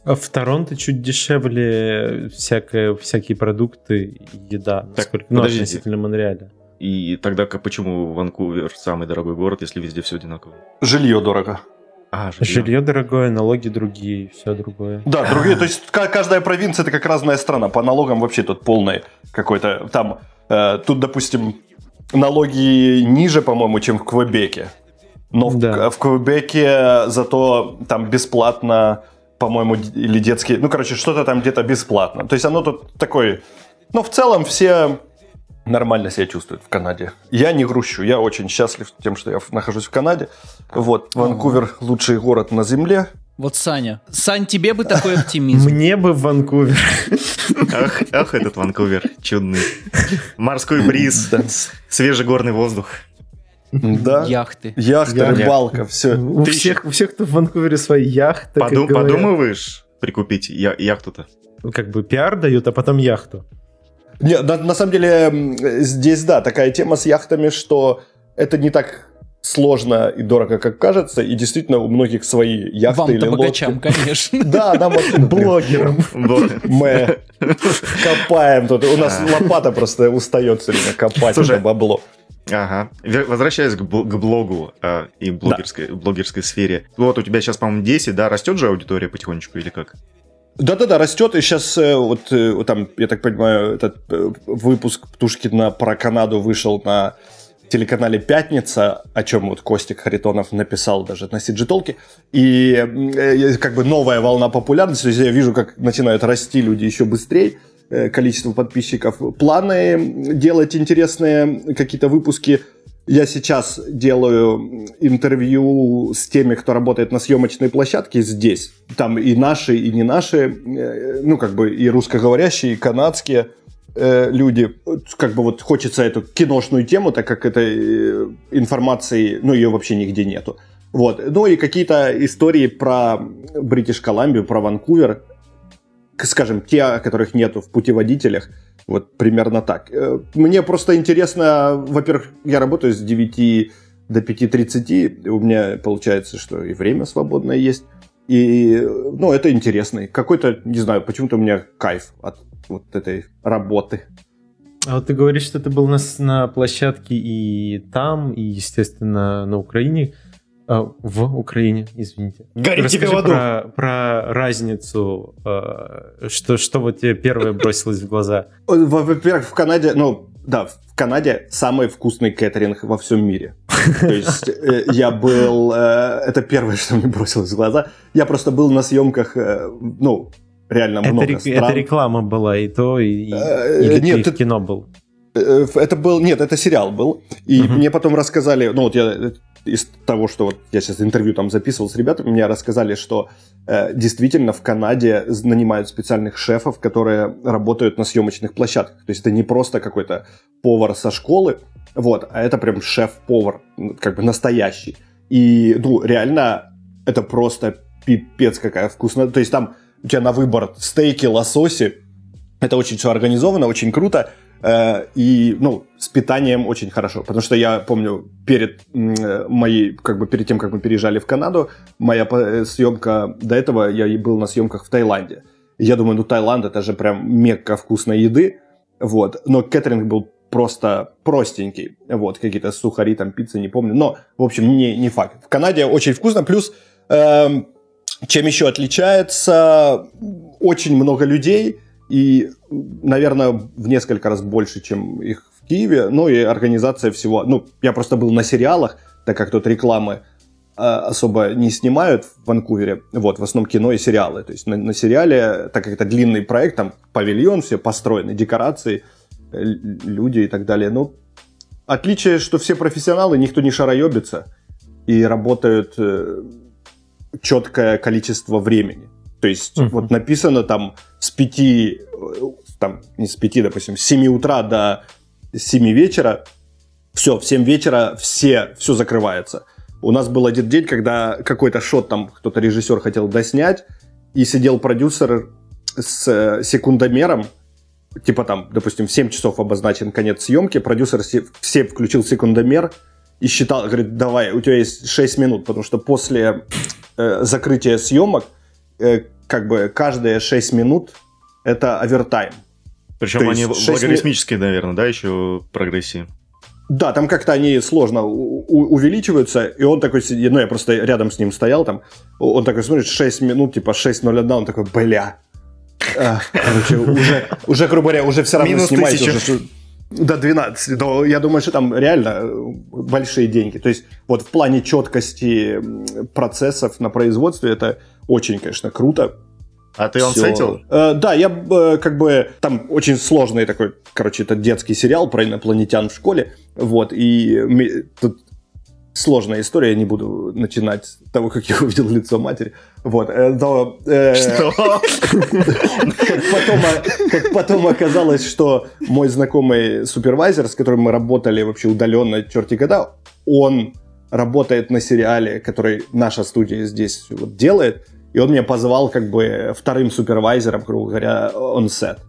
Speaker 2: А в Торонто чуть дешевле всякое, всякие продукты еда. насколько- ну, относительно Монреаля.
Speaker 3: И тогда как, почему Ванкувер самый дорогой город, если везде все одинаково?
Speaker 4: Жилье дорого.
Speaker 3: А,
Speaker 2: Жилье дорогое, налоги другие, все другое.
Speaker 4: Да, другие. То есть ка- каждая провинция это как разная страна. По налогам вообще тут полный какой-то там. э, тут, допустим, налоги ниже, по-моему, чем в Квебеке. Но в,
Speaker 2: Да.
Speaker 4: в Квебеке зато там бесплатно, по-моему, или детские. Ну, короче, что-то там где-то бесплатно. То есть оно тут такое. Но в целом все нормально себя чувствуют в Канаде. Я не грущу, я очень счастлив тем, что я нахожусь в Канаде. Вот, Ванкувер лучший город на земле.
Speaker 1: Вот Саня. Сань, тебе бы такой оптимизм.
Speaker 2: Мне бы в Ванкувер.
Speaker 3: Ах, ах, этот Ванкувер чудный. Морской бриз, свежий горный воздух.
Speaker 4: Да.
Speaker 1: Яхты.
Speaker 4: Яхта,
Speaker 2: Я-
Speaker 4: рыбалка, все.
Speaker 2: У
Speaker 3: Ты
Speaker 2: всех, у всех, кто в Ванкувере свои яхты,
Speaker 3: Подум- подумываешь прикупить я- яхту-то?
Speaker 2: Как бы пиар дают, а потом яхту.
Speaker 4: Не, на, на самом деле, здесь, да, такая тема с яхтами, что это не так сложно и дорого, как кажется, и действительно у многих свои яхты или
Speaker 1: Вам-то
Speaker 4: лодки.
Speaker 1: богачам, конечно. (laughs)
Speaker 4: Да, нам вообще (laughs)
Speaker 2: Блогерам.
Speaker 3: Вот.
Speaker 4: Мы копаем тут. У нас
Speaker 3: А.
Speaker 4: лопата просто устает все время копать это бабло.
Speaker 3: Ага. Возвращаясь к, бл- к блогу а, и блогерской, блогерской сфере. Вот у тебя сейчас, по-моему, 10, да? Растет же аудитория потихонечку или как?
Speaker 4: Да-да-да, растет, и сейчас вот, э, вот там, я так понимаю, этот э, выпуск Птушкина про Канаду вышел на телеканале «Пятница», о чем вот Костик Харитонов написал даже на Сиджитолке, и э, как бы новая волна популярности, то есть я вижу, как начинают расти люди еще быстрее, э, количество подписчиков. Планы делать интересные какие-то выпуски я сейчас делаю интервью с теми, кто работает на съемочной площадке здесь. Там и наши, и не наши, э, ну, как бы и русскоговорящие, и канадские э, люди. Как бы вот хочется эту киношную тему, так как этой э, информации, ну, ее вообще нигде нету. Вот. Ну и какие-то истории про Бритиш Колумбию, про Ванкувер, скажем, те, которых нету в путеводителях, вот примерно так. Э, Мне просто интересно, во-первых, я работаю с 9 до 5.30, у меня получается, что и время свободное есть. И, ну, это интересно. Какой-то, не знаю, почему-то у меня кайф от вот этой работы.
Speaker 2: А вот ты говоришь, что ты был на, с- на площадке и там, и, естественно, на Украине. А, в Украине, извините.
Speaker 4: Гори
Speaker 2: Расскажи
Speaker 4: тебе в аду.
Speaker 2: про, про разницу, э, что, что вот тебе первое бросилось в глаза.
Speaker 4: Э, во- Во-первых, в Канаде, ну, да, в Канаде самый вкусный кейтеринг во всем мире. То есть э, я был, э, это первое, что мне бросилось в глаза. Я просто был на съемках, э, ну, реально
Speaker 2: Это,
Speaker 4: много
Speaker 2: рек-
Speaker 4: стран.
Speaker 2: это реклама была и то, и, и-
Speaker 4: Э,
Speaker 2: или
Speaker 4: нет,
Speaker 2: ты
Speaker 4: ты-
Speaker 2: в кино был.
Speaker 4: Э, Это был, нет, это сериал был. И
Speaker 2: Мгм.
Speaker 4: мне потом рассказали, ну вот я э, из того, что вот я сейчас интервью там записывал с ребятами, мне рассказали, что э, действительно в Канаде нанимают специальных шефов, которые работают на съемочных площадках. То есть это не просто какой-то повар со школы, вот, а это прям шеф-повар, как бы настоящий. И, ну, реально, это просто пипец какая вкусная. То есть там у тебя на выбор стейки, лососи, это очень все организовано, очень круто. Э, И, ну, с питанием очень хорошо. Потому что я помню, перед э, моей, как бы перед тем, как мы переезжали в Канаду, моя э, съемка до этого, я был на съемках в Таиланде. Я думаю, ну, Таиланд это же прям мекка вкусной еды. Вот. Но кеттеринг был просто простенький. Вот, какие-то сухари, там, пицца, не помню. Но, в общем, не, не факт. В Канаде очень вкусно. Плюс, эм, чем еще отличается, очень много людей. И, наверное, в несколько раз больше, чем их в Киеве. Ну и организация всего. Ну, я просто был на сериалах, так как тут рекламы э, особо не снимают в Ванкувере. Вот, в основном кино и сериалы. То есть на, на сериале, так как это длинный проект, там павильон, все построены, декорации, э, люди и так далее. Ну, отличие, что все профессионалы, никто не шароебится и работают э, четкое количество времени. То есть
Speaker 2: Мгм.
Speaker 4: вот написано там с 5, э, там не с 5, допустим, с 7 утра до 7 вечера, все, в 7 вечера все, все закрывается. У нас был один день, когда какой-то шот там кто-то режиссер хотел доснять, и сидел продюсер с э, секундомером, типа там, допустим, в 7 часов обозначен конец съемки, продюсер се- все включил секундомер и считал, говорит, давай, у тебя есть 6 минут, потому что после э, закрытия съемок э, как бы каждые 6 минут это овертайм.
Speaker 3: Причем
Speaker 4: То
Speaker 3: они логарифмические, наверное, да, еще прогрессии.
Speaker 4: Да, там как-то они сложно увеличиваются, и он такой сидит, ну я просто рядом с ним стоял там, он такой смотрит 6 минут, типа 6.01, он такой, бля. А, короче, уже, уже, грубо говоря, уже все равно Минус снимать уже. До 12. Но я думаю, что там реально э, большие деньги. То есть вот в плане четкости процессов на производстве это очень, конечно, круто.
Speaker 3: А ты он сетил?
Speaker 4: Э, да, я э, как бы... Там очень сложный такой, короче, это детский сериал про инопланетян в школе. Вот, и ми, тут сложная история, я не буду начинать с того, как я (laughs) увидел лицо матери. Вот, э, но... Э, (laughs) что? как, потом, как потом оказалось, что мой знакомый супервайзер, с которым мы работали вообще удаленно черти года, он работает на сериале, который наша студия здесь вот делает, и он меня позвал как бы вторым супервайзером, грубо говоря, он сет.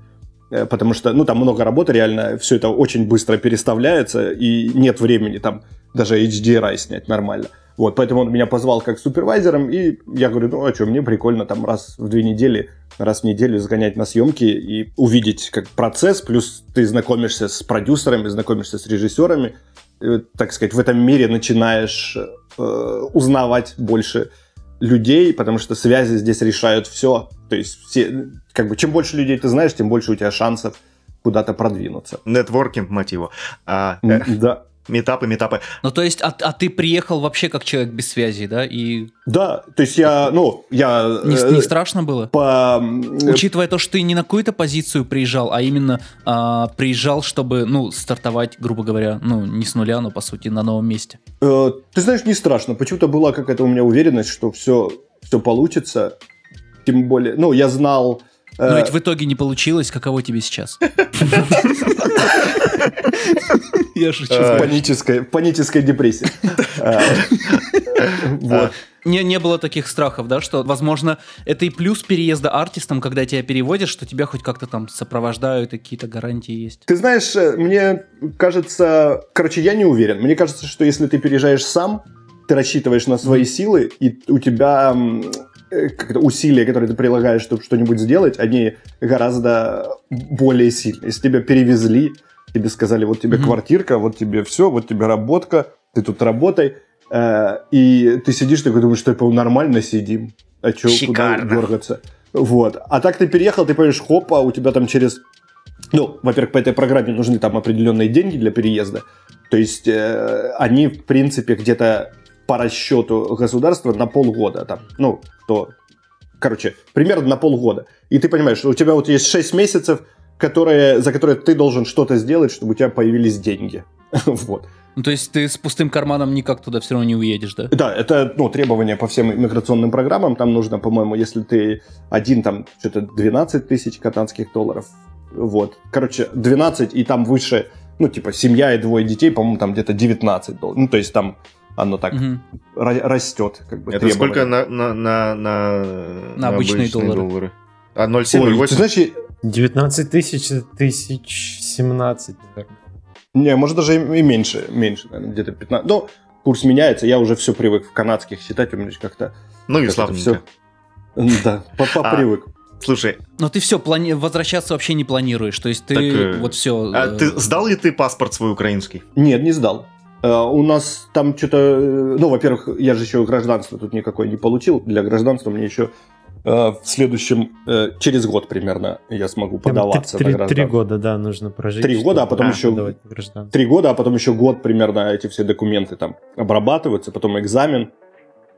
Speaker 4: Э, потому что, ну, там много работы реально, все это очень быстро переставляется, и нет времени там даже HDRI снять нормально. Вот, поэтому он меня позвал как супервайзером, и я говорю, ну, а что, мне прикольно там раз в две недели, раз в неделю сгонять на съемки и увидеть как процесс, плюс ты знакомишься с продюсерами, знакомишься с режиссерами, и, так сказать, в этом мире начинаешь э, узнавать больше людей, потому что связи здесь решают все. То есть все, как бы, чем больше людей ты знаешь, тем больше у тебя шансов куда-то продвинуться.
Speaker 3: Нетворкинг, мотиву. А,
Speaker 4: э, да.
Speaker 3: Метапы, метапы.
Speaker 1: Ну, то есть, а, а ты приехал вообще как человек без связи, да? И...
Speaker 4: Да, то есть я, ну, я...
Speaker 1: Не, э, не страшно было?
Speaker 4: По...
Speaker 1: Учитывая то, что ты не на какую-то позицию приезжал, а именно а, приезжал, чтобы, ну, стартовать, грубо говоря, ну, не с нуля, но, по сути, на новом месте.
Speaker 4: Э, ты знаешь, не страшно. Почему-то была какая-то у меня уверенность, что все, все получится. Тем более, ну, я знал...
Speaker 1: Но э... ведь в итоге не получилось. Каково тебе сейчас? (laughs)
Speaker 4: Я шучу. Паническая, паническая депрессия. А, (laughs)
Speaker 1: вот. Не, не было таких страхов, да, что, возможно, это и плюс переезда артистом, когда тебя переводят, что тебя хоть как-то там сопровождают, и какие-то гарантии есть.
Speaker 4: Ты знаешь, э, мне кажется, короче, я не уверен. Мне кажется, что если ты переезжаешь сам, ты рассчитываешь на свои силы, и у тебя э, усилия, которые ты прилагаешь, чтобы что-нибудь сделать, они гораздо более сильные. Если тебя перевезли, тебе сказали, вот тебе mm-hmm. квартирка, вот тебе все, вот тебе работка, ты тут работай. Э, и ты сидишь такой, думаешь, что типа нормально сидим. А что, куда дергаться? Вот. А так ты переехал, ты понимаешь, хопа, у тебя там через... Ну, во-первых, по этой программе нужны там определенные деньги для переезда. То есть э, они, в принципе, где-то по расчету государства на полгода. Там, ну, то, короче, примерно на полгода. И ты понимаешь, что у тебя вот есть 6 месяцев, которые, за которые ты должен что-то сделать, чтобы у тебя появились деньги. (laughs) вот.
Speaker 1: Ну, то есть ты с пустым карманом никак туда все равно не уедешь, да?
Speaker 4: Да, это ну, требования по всем миграционным программам. Там нужно, по-моему, если ты один, там что-то 12 тысяч катанских долларов. Вот. Короче, 12 и там выше, ну, типа, семья и двое детей, по-моему, там где-то 19 долларов. Ну, то есть там оно так угу. растет. Как бы,
Speaker 3: Это требования. сколько на, на, на, на,
Speaker 1: на обычные, обычные доллары? доллары?
Speaker 3: А 0,7,
Speaker 2: Ты знаешь, 19 тысяч, тысяч 17, наверное.
Speaker 4: Не, может даже и меньше, меньше, наверное, где-то 15. Но курс меняется, я уже все привык в канадских считать, у меня как-то...
Speaker 3: Ну и славненько. Все...
Speaker 4: Да, попривык. (laughs)
Speaker 3: А, слушай.
Speaker 1: Но ты все, плани... возвращаться вообще не планируешь, то есть ты так, э, вот все...
Speaker 3: А э... ты сдал ли ты паспорт свой украинский?
Speaker 4: Нет, не сдал. Uh, у нас там что-то, э, ну, во-первых, я же еще гражданство тут никакое не получил. Для гражданства мне еще Э, в следующем, э, через год примерно я смогу подаваться
Speaker 2: три, на Три года, да, нужно прожить.
Speaker 4: Три года, а потом еще... Три года, а потом еще год примерно эти все документы там обрабатываются, потом экзамен,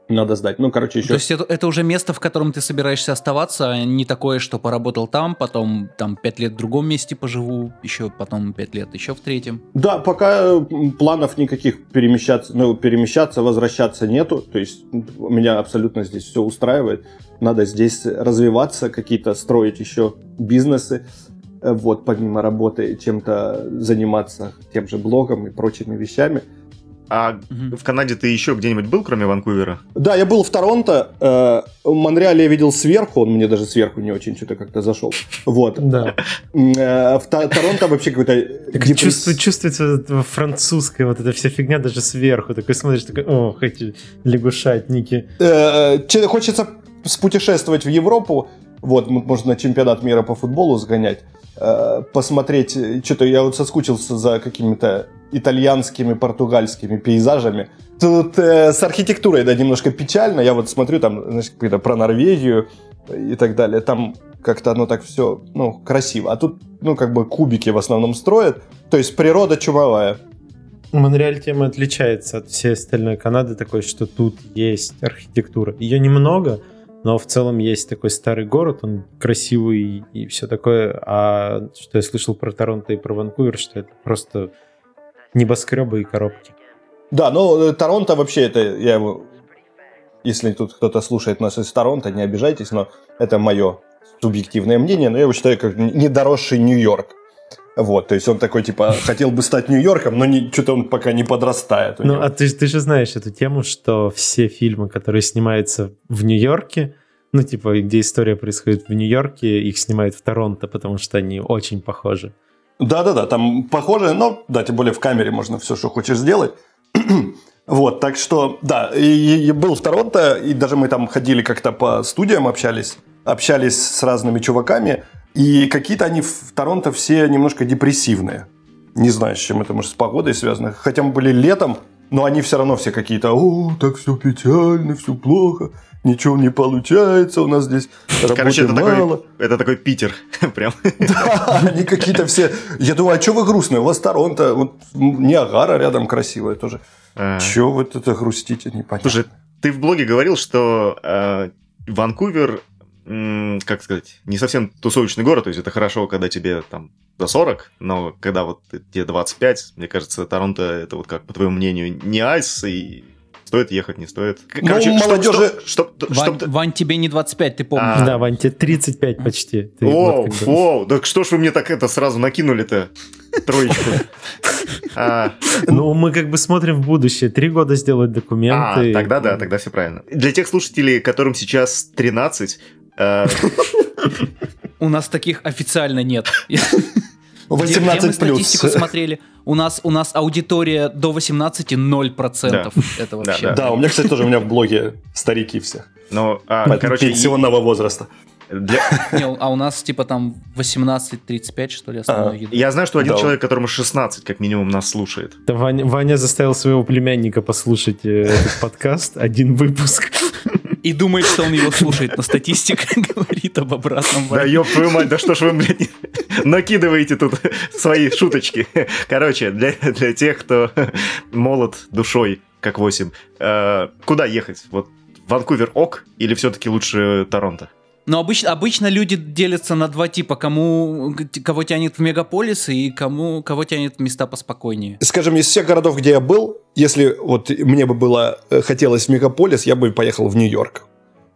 Speaker 4: надо сдать. Ну, короче, еще...
Speaker 1: То есть это, это уже место, в котором ты собираешься оставаться, а не такое, что поработал там, потом там пять лет в другом месте поживу, еще потом пять лет еще в третьем?
Speaker 4: Да, пока планов никаких перемещаться, ну, перемещаться, возвращаться нету. То есть меня абсолютно здесь все устраивает. Надо здесь развиваться, какие-то строить еще бизнесы вот, помимо работы, чем-то заниматься тем же блогом и прочими вещами.
Speaker 3: А угу. в Канаде ты еще где-нибудь был, кроме Ванкувера?
Speaker 4: Да, я был в Торонто. Э, Монреале я видел сверху, он мне даже сверху не очень что-то как-то зашел. Вот.
Speaker 2: Да.
Speaker 4: Э, в Торонто вообще какой-то...
Speaker 2: Депресс... Чувствуется французская вот эта вся фигня даже сверху. Такой смотришь, такой, о, эти лягушатники.
Speaker 4: Э, хочется спутешествовать в Европу. Вот, можно на чемпионат мира по футболу сгонять. Э, посмотреть, что-то я вот соскучился за какими-то итальянскими, португальскими пейзажами. Тут э, с архитектурой, да, немножко печально. Я вот смотрю там, значит, какие-то про Норвегию и так далее. Там как-то оно так все, ну, красиво. А тут, ну, как бы кубики в основном строят. То есть природа чумовая.
Speaker 2: Монреаль тема отличается от всей остальной Канады такой, что тут есть архитектура. Ее немного, но в целом есть такой старый город, он красивый и все такое. А что я слышал про Торонто и про Ванкувер, что это просто небоскребы и коробки.
Speaker 4: Да, ну Торонто вообще это, я его, если тут кто-то слушает нас из Торонто, не обижайтесь, но это мое субъективное мнение, но я его считаю как недоросший Нью-Йорк. Вот, то есть он такой, типа, (laughs) хотел бы стать Нью-Йорком, но не, что-то он пока не подрастает.
Speaker 2: Ну, а ты, ты же знаешь эту тему, что все фильмы, которые снимаются в Нью-Йорке, ну, типа, где история происходит в Нью-Йорке, их снимают в Торонто, потому что они очень похожи.
Speaker 4: Да-да-да, там похоже, но, да, тем более в камере можно все, что хочешь сделать. (clears throat) вот, так что, да, и, и был в Торонто, и даже мы там ходили как-то по студиям, общались, общались с разными чуваками, и какие-то они в Торонто все немножко депрессивные. Не знаю, с чем это, может, с погодой связано. Хотя мы были летом, но они все равно все какие-то, о, так все печально, все плохо, ничего не получается, у нас здесь
Speaker 3: Короче, это мало. Такой, это такой Питер, (laughs) прям.
Speaker 4: Да, они какие-то все... Я думаю, а что вы грустные? У вас Торонто, вот Ниагара рядом красивая тоже. А... Чего вы тут грустите, непонятно.
Speaker 3: Слушай, ты в блоге говорил, что э, Ванкувер как сказать, не совсем тусовочный город, то есть это хорошо, когда тебе там за 40, но когда вот тебе 25, мне кажется, Торонто это вот как, по твоему мнению, не айс, и стоит ехать, не стоит.
Speaker 4: Короче, ну, молодежи...
Speaker 1: Чтоб, чтоб, Вань, чтоб... Вань, тебе не 25, ты помнишь.
Speaker 2: А... Да, Вань, тебе 35 почти.
Speaker 3: Ты Оу, вот оу, да что ж вы мне так это сразу накинули-то? Троечку.
Speaker 2: А. (laughs) Ну, мы как бы смотрим в будущее. Три года сделать документы.
Speaker 3: А, тогда да, тогда все правильно. Для тех слушателей, которым сейчас 13, Э,
Speaker 1: у нас таких официально нет. (laughs)
Speaker 4: 18
Speaker 1: мы статистику смотрели? У нас, у нас аудитория до 18 0%. Да. Это вообще.
Speaker 4: Да, да. да, у меня, кстати, тоже у меня в блоге старики все.
Speaker 3: Ну, а, короче,
Speaker 4: пенсионного возраста.
Speaker 1: Для... (laughs) Не, а у нас типа там 18-35, что ли, основной
Speaker 3: а, Я знаю, что один да. человек, которому 16, как минимум, нас слушает.
Speaker 2: Да, Ваня, Ваня заставил своего племянника послушать э, этот подкаст, один выпуск (laughs)
Speaker 1: и думает, что он его слушает, но статистика (laughs) говорит об обратном
Speaker 3: Да ёб твою мать, да что ж вы, блядь, накидываете тут свои шуточки. Короче, для, для тех, кто молод душой, как 8, э, куда ехать? Вот Ванкувер ок или все-таки лучше Торонто?
Speaker 1: Но обычно, обычно люди делятся на два типа, кому, кого тянет в мегаполисы и кому, кого тянет в места поспокойнее.
Speaker 4: Скажем, из всех городов, где я был, если вот мне бы было э, хотелось в мегаполис, я бы поехал в Нью-Йорк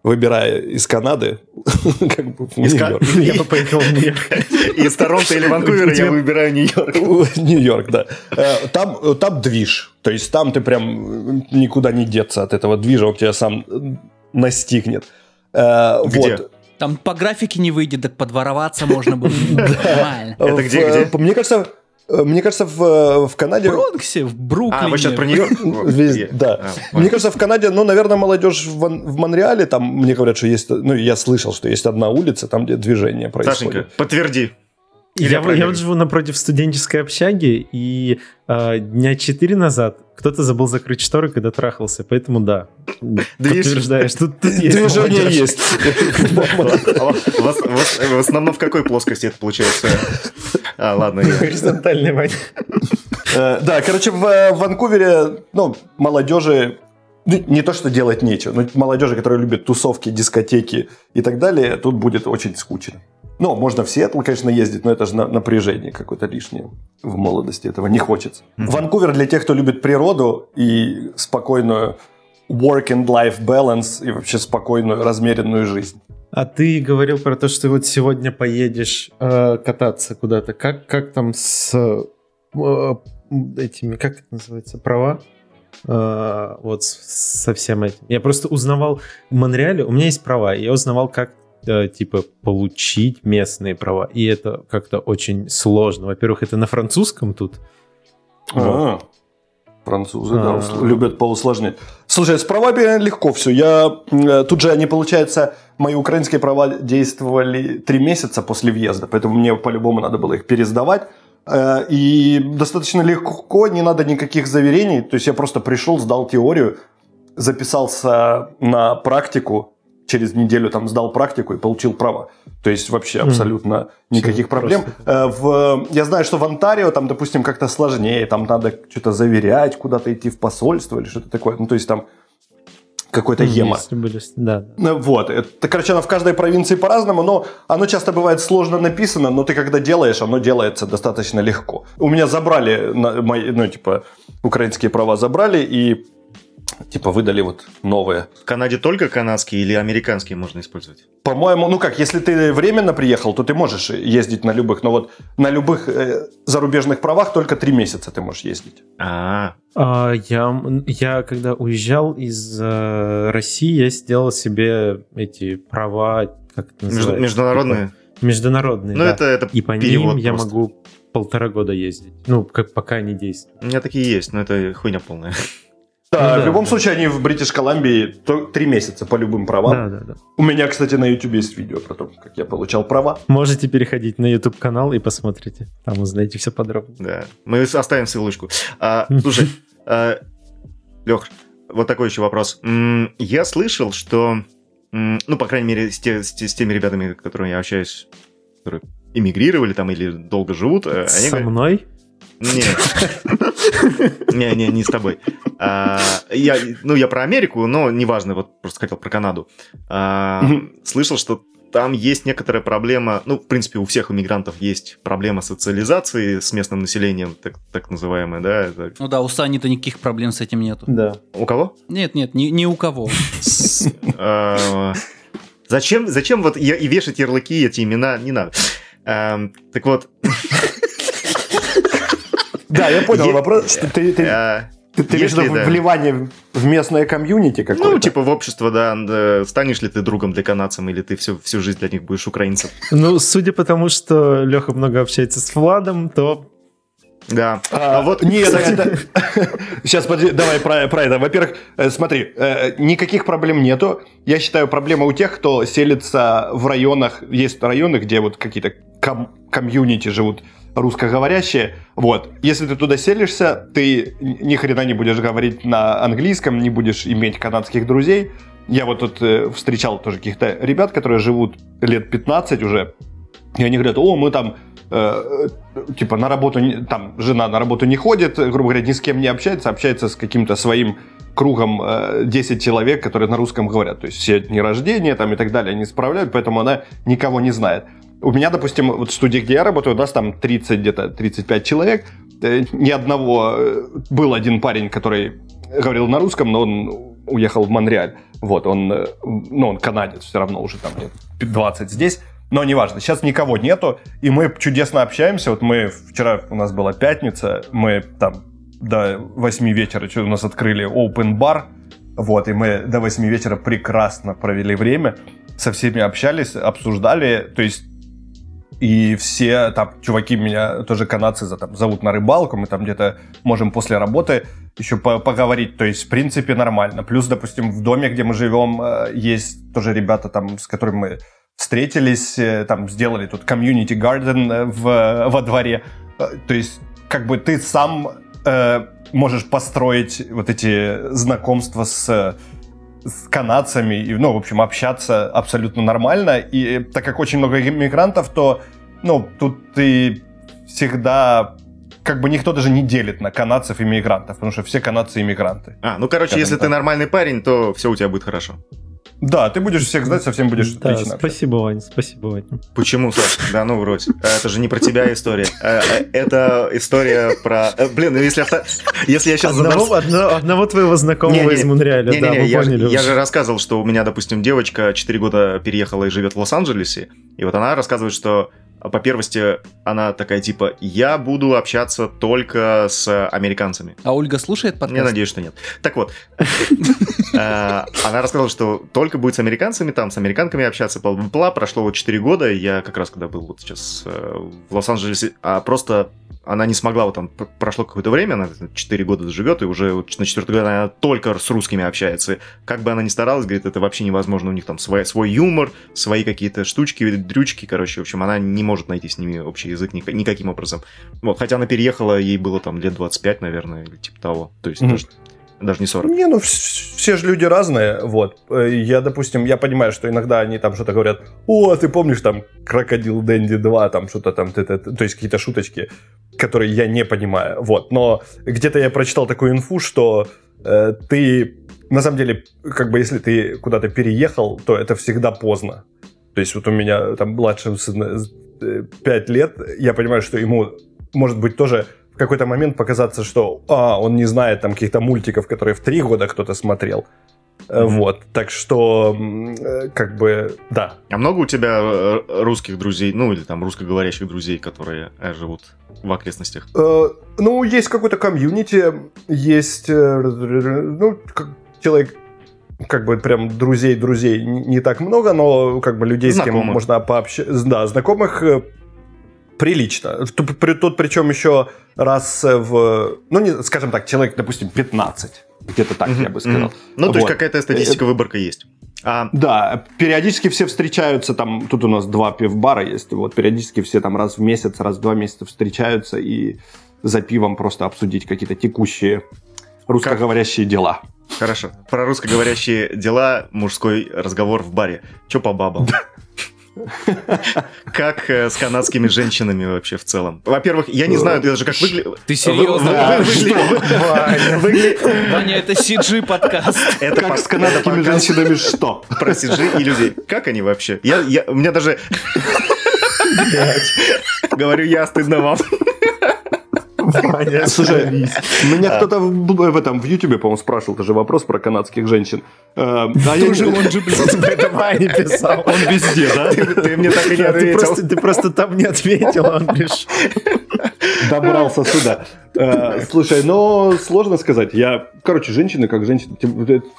Speaker 4: выбирая из Канады, (laughs)
Speaker 3: как бы в Нью-Йорк. (laughs) Я бы поехал в Нью-Йорк. (laughs) Из Торонто или Ванкувера я выбираю Нью-Йорк.
Speaker 4: Нью-Йорк, да. Э, там, там движ. То есть там ты прям никуда не деться от этого движа, он тебя сам настигнет.
Speaker 3: Э, Где? Вот.
Speaker 1: Там по графике не выйдет, так подвороваться можно будет. (laughs)
Speaker 3: Это где, где?
Speaker 4: Мне кажется, э, мне кажется, в, э, в Канаде...
Speaker 1: В Бронксе, в Бруклине. А,
Speaker 3: вы сейчас про Нью-Йорк? (laughs)
Speaker 4: Да. А, мне кажется, в Канаде, ну, наверное, молодежь в Монреале, там, мне говорят, что есть, ну, я слышал, что есть одна улица, там, где движение происходит. Сашенька,
Speaker 3: подтверди.
Speaker 2: Я, я вот живу напротив студенческой общаги, и э, дня четыре назад кто-то забыл закрыть шторы, когда трахался, поэтому да, подтверждаешь, тут, есть
Speaker 4: Движение есть.
Speaker 3: В основном в какой плоскости это получается? А, ладно.
Speaker 2: Горизонтальный, Ваня.
Speaker 4: Э, да, короче, в э, Ванкувере, ну, молодежи ну, не то, что делать нечего, но молодежи, которая любит тусовки, дискотеки и так далее, тут будет очень скучно. Ну, можно в Сиэтл, конечно, ездить, но это же напряжение какое-то лишнее. В молодости этого не хочется. Mm-hmm. Ванкувер для тех, кто любит природу и спокойную work and life balance и вообще спокойную, размеренную жизнь.
Speaker 2: А ты говорил про то, что вот сегодня поедешь э, кататься куда-то. Как, как там с э, этими, как это называется, права? Э, вот со всем этим. Я просто узнавал в Монреале, у меня есть права, я узнавал, как Э, типа получить местные права. И это как-то очень сложно. Во-первых, это на французском тут.
Speaker 4: А, французы, да, а. любят поусложнять. Слушай, с правами легко все. Я э, тут же они, получается, мои украинские права действовали три месяца после въезда, поэтому мне по-любому надо было их пересдавать. Э, И достаточно легко, не надо никаких заверений. То есть я просто пришел, сдал теорию, записался на практику, через неделю там сдал практику и получил право. То есть вообще
Speaker 2: Мгм.
Speaker 4: абсолютно никаких
Speaker 2: Всё
Speaker 4: проблем. Э, В, я знаю, что в Онтарио там, допустим, как-то сложнее, там надо что-то заверять, куда-то идти в посольство или что-то такое. Ну, то есть там какой-то ема.
Speaker 2: Если были- Да.
Speaker 4: Ну, Вот. Это, короче, оно в каждой провинции по-разному, но оно часто бывает сложно написано, но ты когда делаешь, оно делается достаточно легко. У меня забрали, мои, ну, типа, украинские права забрали и, типа, выдали вот новые.
Speaker 3: В Канаде только канадские или американские можно использовать?
Speaker 4: По-моему, ну как, если ты временно приехал, то ты можешь ездить на любых, но вот на любых э, зарубежных правах только три месяца ты можешь ездить.
Speaker 3: А,
Speaker 2: А, я, я когда уезжал из э, России, я сделал себе эти права, как это называется?
Speaker 3: международные?
Speaker 2: Типа, международные,
Speaker 3: Ну,
Speaker 2: да.
Speaker 3: это, это
Speaker 2: И по ним я
Speaker 3: просто.
Speaker 2: могу полтора года ездить. Ну, как пока они действуют.
Speaker 3: У меня такие есть, но это хуйня полная.
Speaker 4: Да,
Speaker 2: Ну да,
Speaker 4: в любом
Speaker 2: да.
Speaker 4: случае они в Бритиш Колумбии три месяца по любым правам.
Speaker 2: Да, да, да.
Speaker 4: У меня, кстати, на YouTube есть видео про то, как я получал права.
Speaker 2: Можете переходить на YouTube канал и посмотрите. Там узнаете все подробно.
Speaker 3: Да. Мы оставим ссылочку. А, слушай, (laughs) Лех, вот такой еще вопрос. Я слышал, что, ну, по крайней мере, с, те- с с теми ребятами, с которыми я общаюсь, которые эмигрировали там или долго живут, э, они
Speaker 2: Со
Speaker 3: говорят-
Speaker 2: мной?
Speaker 3: Не. Не, не, не с тобой. А, Я, ну, я про Америку, но неважно, вот просто хотел про Канаду. А. Слышал, что там есть некоторая проблема, ну, в принципе, у всех иммигрантов есть проблема социализации с местным населением, так, так называемая, да? это-
Speaker 1: Ну да, у Сани-то никаких проблем с этим нету.
Speaker 2: Да.
Speaker 3: У кого?
Speaker 1: Нет, нет, ни, ни у кого.
Speaker 3: А, Зачем, зачем вот и вешать ярлыки, эти имена, не надо. Эм, Так вот,
Speaker 4: Да, я понял вопрос. Что ты, ты,
Speaker 3: э,
Speaker 4: ты,
Speaker 3: если, да.
Speaker 4: вливание в местное комьюнити какое-то?
Speaker 3: ну, типа в общество, да, да, станешь ли ты другом для канадцам, или ты всю, всю жизнь для них будешь украинцем.
Speaker 2: Ну, судя по тому, что Леха много общается с Владом, то
Speaker 3: Да.
Speaker 4: А,
Speaker 3: А вот,
Speaker 4: нет,
Speaker 3: кстати,
Speaker 4: это... (laughs) Сейчас, подожди, давай про, про это. Во-первых, э, смотри, э, никаких проблем нету. Я считаю, проблема у тех, кто селится в районах, есть районы, где вот какие-то ком- комьюнити живут русскоговорящие. Вот. Если ты туда селишься, ты ни хрена не будешь говорить на английском, не будешь иметь канадских друзей. Я вот тут э, встречал тоже каких-то ребят, которые живут лет 15 уже, и они говорят, о, мы там, э, э, типа, на работу, там, жена на работу не ходит, грубо говоря, ни с кем не общается, общается с каким-то своим кругом э, 10 человек, которые на русском говорят. То есть все дни рождения там и так далее они справляют, поэтому она никого не знает. У меня, допустим, вот в студии, где я работаю, у нас там 30, где-то 35 человек. Э, Ни одного... э, Был один парень, который говорил на русском, но он уехал в Монреаль. Вот, он, э, ну, он канадец, все равно уже там лет 20 здесь. Но неважно, сейчас никого нету, и мы чудесно общаемся. Вот мы вчера, у нас была пятница, мы там до 8 вечера что у нас открыли open бар, вот, и мы до 8 вечера прекрасно провели время, со всеми общались, обсуждали, то есть и все там чуваки меня тоже канадцы за- там, зовут на рыбалку, мы там где-то можем после работы еще по- поговорить, то есть в принципе нормально. Плюс, допустим, в доме, где мы живем, э, есть тоже ребята там, с которыми мы встретились, э, там сделали тут комьюнити гарден э, в, во дворе. То есть как бы ты сам э, можешь построить вот эти знакомства с с канадцами, ну, в общем, общаться абсолютно нормально. И так как очень много иммигрантов, то, ну, тут ты всегда как бы никто даже не делит на канадцев и иммигрантов, потому что все канадцы иммигранты.
Speaker 3: А, ну, короче, если ты
Speaker 4: так.
Speaker 3: нормальный парень, то все у тебя будет хорошо.
Speaker 4: Да, ты будешь всех знать, со всем будешь
Speaker 2: да,
Speaker 4: отлично
Speaker 2: спасибо, Вань, спасибо, Вань.
Speaker 3: Почему, Саш? Да ну вроде. Это же не про тебя история. Э, э, Это история про... э, Блин, ну если, авто- если я сейчас
Speaker 2: Одного, одно- одного твоего знакомого
Speaker 3: Не-не,
Speaker 2: из Монреаля, да,
Speaker 3: Не-не-не,
Speaker 2: мы
Speaker 3: я, же-
Speaker 2: поняли
Speaker 3: я же рассказывал, что у меня, допустим, девочка 4 года переехала и живет в Лос-Анджелесе, и вот она рассказывает, что по первости она такая типа, я буду общаться только с американцами.
Speaker 1: А Ольга слушает
Speaker 3: Я
Speaker 1: подкаст?
Speaker 3: надеюсь, что нет. Так вот, (laughs) Э, она рассказала, что только будет с американцами, там, с американками общаться, бла-бла-бла. Прошло вот 4 года, я как раз когда был вот сейчас э, в Лос-Анджелесе, а просто она не смогла, вот там прошло какое-то время, она 4 года живет, и уже на 4 год она только с русскими общается. Как бы она ни старалась, говорит, это вообще невозможно, у них там свой, свой юмор, свои какие-то штучки, дрючки, короче, в общем, она не может найти с ними общий язык никаким образом. Вот, хотя она переехала, ей было там лет 25, наверное, или типа того. То есть mm-hmm. даже даже не 40.
Speaker 4: Не, ну все же люди разные, вот. Э, я, допустим, я понимаю, что иногда они там что-то говорят, о, ты помнишь там Крокодил Дэнди 2, там что-то там, то есть какие-то шуточки, которые я не понимаю, вот. Но где-то я прочитал такую инфу, что э, ты, на самом деле, как бы если ты куда-то переехал, то это всегда поздно. То есть вот у меня там младший сын 5 э, лет, я понимаю, что ему может быть тоже в какой-то момент показаться, что а, он не знает там каких-то мультиков, которые в три года кто-то смотрел. Mm-hmm. Вот, так что, э, как бы, да.
Speaker 3: А много у тебя русских друзей, ну или там русскоговорящих друзей, которые живут в окрестностях?
Speaker 4: Э, ну, есть какой-то комьюнити, есть, ну, человек, как бы прям друзей-друзей не так много, но как бы людей, знакомых. с кем можно пообщаться, да, знакомых прилично. Тут, тут причем еще раз в, ну, не, скажем так, человек, допустим, 15. Где-то так, mm-hmm. я бы сказал. Mm-hmm.
Speaker 3: Ну, вот. то есть какая-то статистика, выборка есть.
Speaker 4: А... Да, периодически все встречаются, там, тут у нас два пивбара есть, вот, периодически все там раз в месяц, раз в два месяца встречаются и за пивом просто обсудить какие-то текущие русскоговорящие как? дела.
Speaker 3: Хорошо. Про русскоговорящие дела мужской разговор в баре. Че по бабам? Как э, с канадскими женщинами вообще в целом? Во-первых, я не знаю даже, как выглядит...
Speaker 1: Ты серьезно? Ваня, это CG подкаст.
Speaker 4: Это как с канадскими женщинами что?
Speaker 3: Про CG и людей. Как они вообще? Я, я, у меня даже... Говорю я, стыдно вам.
Speaker 4: Ваня, Слушай, меня кто-то в, этом в Ютубе, по-моему, спрашивал тоже вопрос про канадских женщин.
Speaker 1: А я же, он же, блядь, писал.
Speaker 4: Он везде, да?
Speaker 3: Ты мне так и не ответил.
Speaker 1: Ты просто там не ответил, лишь
Speaker 4: добрался сюда. Слушай, но сложно сказать. Я, короче, женщины как женщины,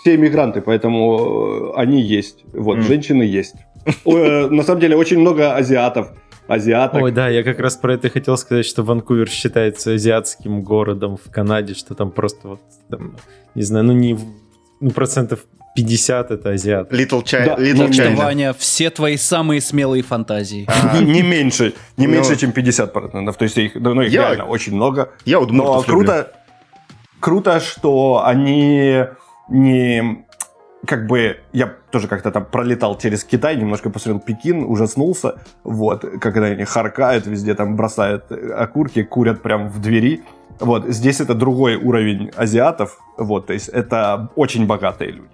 Speaker 4: все иммигранты, поэтому они есть. Вот, женщины есть. На самом деле очень много азиатов азиаток.
Speaker 2: Ой, да, я как раз про это хотел сказать, что Ванкувер считается азиатским городом в Канаде, что там просто вот, там, не знаю, ну не, ну процентов 50 это азиат.
Speaker 3: Little China. Да. Little China.
Speaker 1: Ваня, все твои самые смелые фантазии.
Speaker 4: А, (laughs) не меньше, не ну. меньше, чем 50%. То есть их, ну, их реально очень много.
Speaker 3: Я вот Но
Speaker 4: круто, круто, что они не как бы я тоже как-то там пролетал через Китай, немножко посмотрел Пекин, ужаснулся, вот, когда они харкают везде, там бросают окурки, курят прям в двери, вот, здесь это другой уровень азиатов, вот, то есть это очень богатые люди.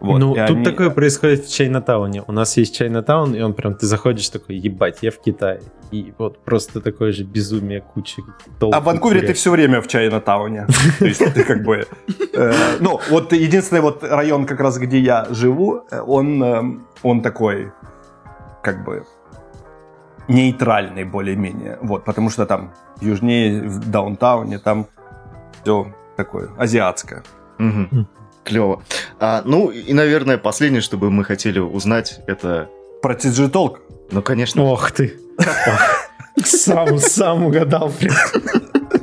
Speaker 2: Вот, ну, тут они... такое происходит в Чайнатауне. У нас есть Чайнатаун, и он прям, ты заходишь такой, ебать, я в Китае. И вот просто такое же безумие, куча
Speaker 4: А в Ванкувере ты все время в Чайнатауне. То есть ты как бы... Э, ну, вот единственный вот район как раз, где я живу, он, э, он такой, как бы, нейтральный более-менее. Вот, потому что там южнее, в даунтауне, там все такое азиатское.
Speaker 3: Угу. Клево. А, ну и, наверное, последнее, что бы мы хотели узнать, это...
Speaker 4: Про TG Talk?
Speaker 3: Ну, конечно.
Speaker 2: Ох ты. Сам, сам угадал.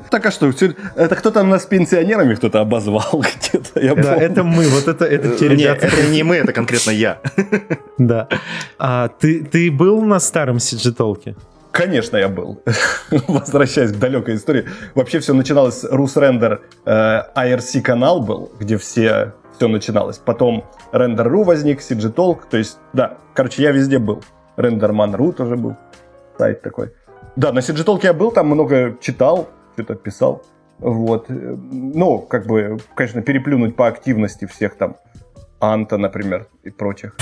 Speaker 4: Так а что, это кто-то нас пенсионерами кто-то обозвал (laughs) где-то.
Speaker 2: Я да, это мы, вот это, это
Speaker 3: те ребята. это не мы, это конкретно я.
Speaker 2: Да. А ты, ты был на старом CG
Speaker 4: Конечно, я был. (laughs) Возвращаясь к далекой истории. Вообще все начиналось, Русрендер э, IRC канал был, где все, все начиналось. Потом Render.ru возник, CG Talk. То есть, да, короче, я везде был. RenderMan.ru тоже был. Сайт такой. Да, на CG Talk я был, там много читал, что-то писал. Вот. Ну, как бы, конечно, переплюнуть по активности всех там Анта, например, и прочих.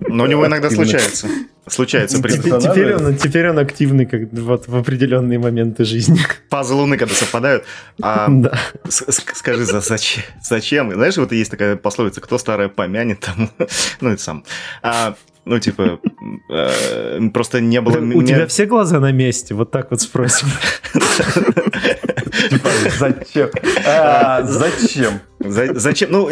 Speaker 3: Но у него иногда случается. Случается.
Speaker 2: Теперь он, теперь он активный как вот в определенные моменты жизни.
Speaker 3: Пазлы Луны, когда совпадают. А, (laughs) да. Скажи, за, зачем? Знаешь, вот есть такая пословица, кто старое помянет, тому... (laughs) ну, это сам. А, Ну, типа, э, просто не было...
Speaker 2: У тебя все глаза на месте? Вот так вот спросим.
Speaker 4: Типа, зачем? А, Зачем?
Speaker 3: За- зачем? Ну,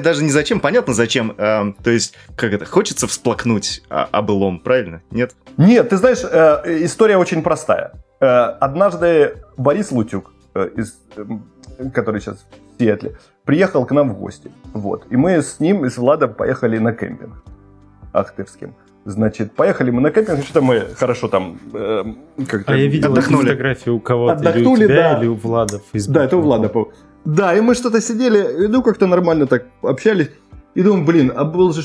Speaker 3: даже не зачем, понятно зачем. Эм, то есть, как это, хочется всплакнуть о, былом, правильно? Нет?
Speaker 4: Нет, ты знаешь, э, история очень простая. Э, однажды Борис Лутюк, который сейчас в Сиэтле, приехал к нам в гости. Вот. И мы с ним и с Владом поехали на кемпинг Ахтырским. Значит, поехали мы на кемпинг, что-то мы хорошо там э, как-то...
Speaker 2: А я видел
Speaker 3: Отдохнули.
Speaker 2: фотографию у кого-то. Или у
Speaker 4: Отдохнули,
Speaker 2: тебя,
Speaker 4: да.
Speaker 2: или у Влада в Фейсбуке.
Speaker 4: Да, это у Влада. по- Да, и мы что-то сидели, ну, как-то нормально так общались. И думаем, блин, а был же...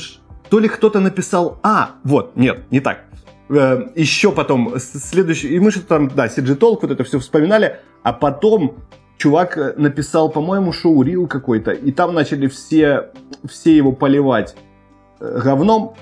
Speaker 4: То ли кто-то написал... А, вот, нет, не так. Э, еще потом, следующий... И мы что-то там, да, CG Talk, вот это все вспоминали. А потом чувак э, написал, по-моему, шоу-рил какой-то. И там начали все, все его поливать э, говном.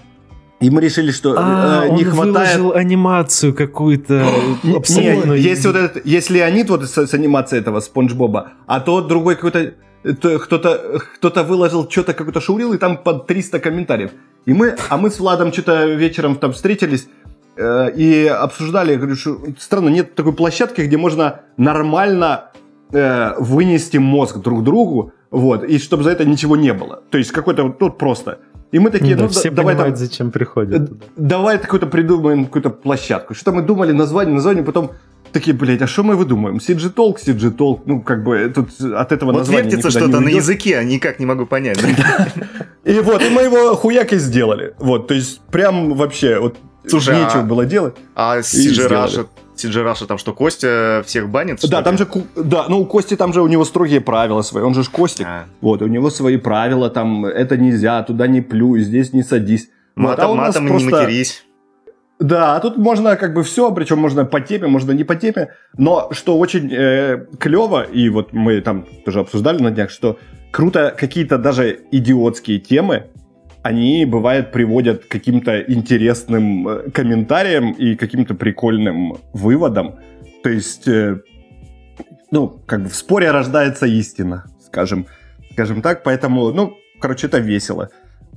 Speaker 4: И мы решили, что
Speaker 2: А,
Speaker 4: э,
Speaker 2: он
Speaker 4: не хватает...
Speaker 2: выложил анимацию какую-то
Speaker 4: Не,
Speaker 2: абсолютно...
Speaker 4: есть вот этот, есть Леонид вот с, с анимацией этого Спанч Боба, а то другой какой-то, то кто-то, кто-то выложил что-то, какой-то шаурил, и там под 300 комментариев. И мы, а мы с Владом что-то вечером там встретились э, и обсуждали, я говорю, что странно, нет такой площадки, где можно нормально э, вынести мозг друг другу, вот, и чтобы за это ничего не было. То есть какой-то вот тут просто. И мы такие,
Speaker 2: Да,
Speaker 4: ну,
Speaker 2: все
Speaker 4: да- давай там
Speaker 2: понимают, зачем приходят
Speaker 4: Э,
Speaker 2: туда.
Speaker 4: Давай какую-то придумаем, какую-то площадку. Что мы думали, название, название, потом такие, блядь, а что мы выдумаем? CG Talk, CG Talk, ну, как бы, тут от этого
Speaker 3: Вот
Speaker 4: названия
Speaker 3: вертится что-то на языке, а никак не могу понять. (laughs)
Speaker 4: И вот, и мы его хуяк и сделали. Вот, то есть, прям вообще, вот,
Speaker 3: Слушай,
Speaker 4: нечего
Speaker 3: а-
Speaker 4: было делать.
Speaker 3: А CG. Russia, Russia там что, Костя всех банит?
Speaker 4: Да, там же, да, ну, у Кости там же у него строгие правила свои, он же ж Костик.
Speaker 3: А.
Speaker 4: Вот, у него свои правила, там, это нельзя, туда не плюй, здесь не садись. Вот,
Speaker 3: Матом,
Speaker 4: а у нас
Speaker 3: матом не
Speaker 4: просто-
Speaker 3: матерись.
Speaker 4: Да, а тут можно как бы все, причем можно по теме, можно не по теме. Но что очень э, клево, и вот мы там тоже обсуждали на днях, что круто какие-то даже идиотские темы, они, бывает, приводят к каким-то интересным э, комментариям и каким-то прикольным выводам. То есть, э, ну, как бы в споре рождается истина, скажем, скажем так. Поэтому, ну, короче, это весело.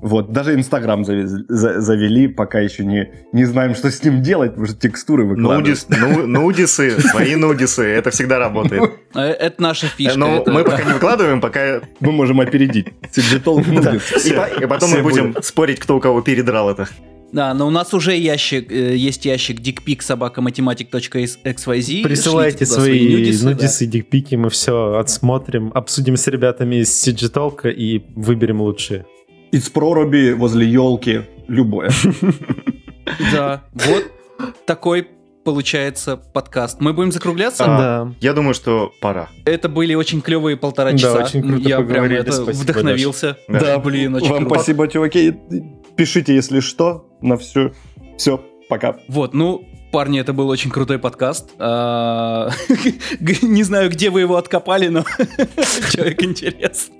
Speaker 4: Вот, даже Инстаграм за- завели, пока еще не, не знаем, что с ним делать, потому что текстуры выкладывают.
Speaker 3: Нудис, ну- нудисы, свои (laughs) нудисы, это всегда работает.
Speaker 1: Э, Это наша фишка.
Speaker 3: Но
Speaker 1: это-
Speaker 3: мы пока не выкладываем, пока...
Speaker 4: Мы можем опередить. Nudis.
Speaker 3: И по- и потом мы будем спорить, кто у кого передрал это.
Speaker 1: Да, но у нас уже ящик, э, есть ящик dickpic.matematic.xyz.
Speaker 2: Присылайте
Speaker 1: Шлите туда
Speaker 2: свои
Speaker 1: нудисы, да.
Speaker 2: нудисы, дикпики, мы все отсмотрим, обсудим с ребятами из CG Talk и выберем лучшие.
Speaker 4: Из проруби возле елки. Любое. (laughs)
Speaker 1: Да, вот такой получается подкаст. Мы будем закругляться?
Speaker 3: А,
Speaker 2: Да.
Speaker 3: Я думаю, что пора.
Speaker 1: Это были очень клевые полтора
Speaker 2: Да,
Speaker 1: часа.
Speaker 2: очень круто
Speaker 1: Я прям это
Speaker 2: спасибо,
Speaker 1: вдохновился.
Speaker 3: Даша.
Speaker 1: Да, блин, очень
Speaker 4: Вам
Speaker 1: круто.
Speaker 4: спасибо, чуваки. Пишите, если что, на все. Все, пока.
Speaker 1: Вот, ну, парни, это был очень крутой подкаст. А, (laughs) Не знаю, где вы его откопали, но (laughs) человек интересный.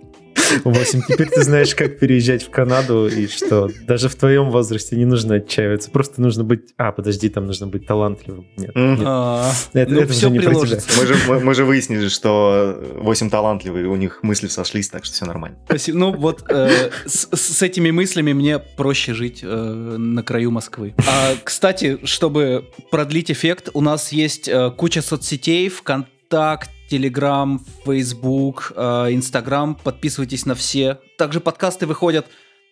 Speaker 2: 8. Теперь ты знаешь, как переезжать в Канаду, и что даже в твоем возрасте не нужно отчаиваться. Просто нужно быть... А, подожди, там нужно быть талантливым. Нет, нет.
Speaker 1: А,
Speaker 2: Это-
Speaker 1: Ну,
Speaker 2: это
Speaker 1: все
Speaker 2: уже не про тебя.
Speaker 1: приложится.
Speaker 3: Мы же, мы, мы же выяснили, что 8 талантливые, у них мысли сошлись, так что все нормально.
Speaker 1: Спасибо. Ну вот э, с, с этими мыслями мне проще жить э, на краю Москвы. А, кстати, чтобы продлить эффект, у нас есть э, куча соцсетей, ВКонтакт, Телеграм, Фейсбук, Инстаграм. Подписывайтесь на все. Также подкасты выходят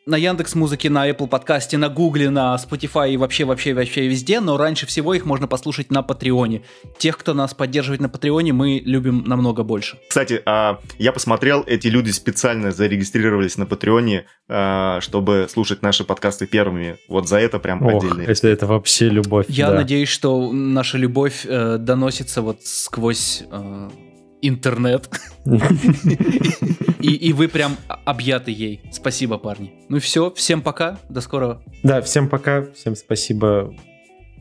Speaker 1: на Яндекс Музыке, на Apple подкасте, на Гугле, на Spotify и вообще, вообще, вообще везде, но раньше всего их можно послушать на Патреоне. Тех, кто нас поддерживает на Патреоне, мы любим намного больше.
Speaker 3: Кстати, а, я посмотрел, эти люди специально зарегистрировались на Патреоне, а, чтобы слушать наши подкасты первыми. Вот за это прям
Speaker 2: Ох,
Speaker 3: отдельный
Speaker 2: это, это вообще любовь.
Speaker 1: Я
Speaker 2: да.
Speaker 1: надеюсь, что наша любовь э, доносится вот сквозь э, интернет, и, и вы прям объяты ей. Спасибо, парни. Ну все, всем пока, до скорого.
Speaker 2: Да, всем пока, всем спасибо,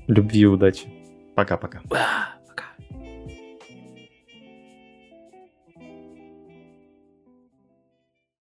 Speaker 2: любви удачи.
Speaker 3: Пока-пока.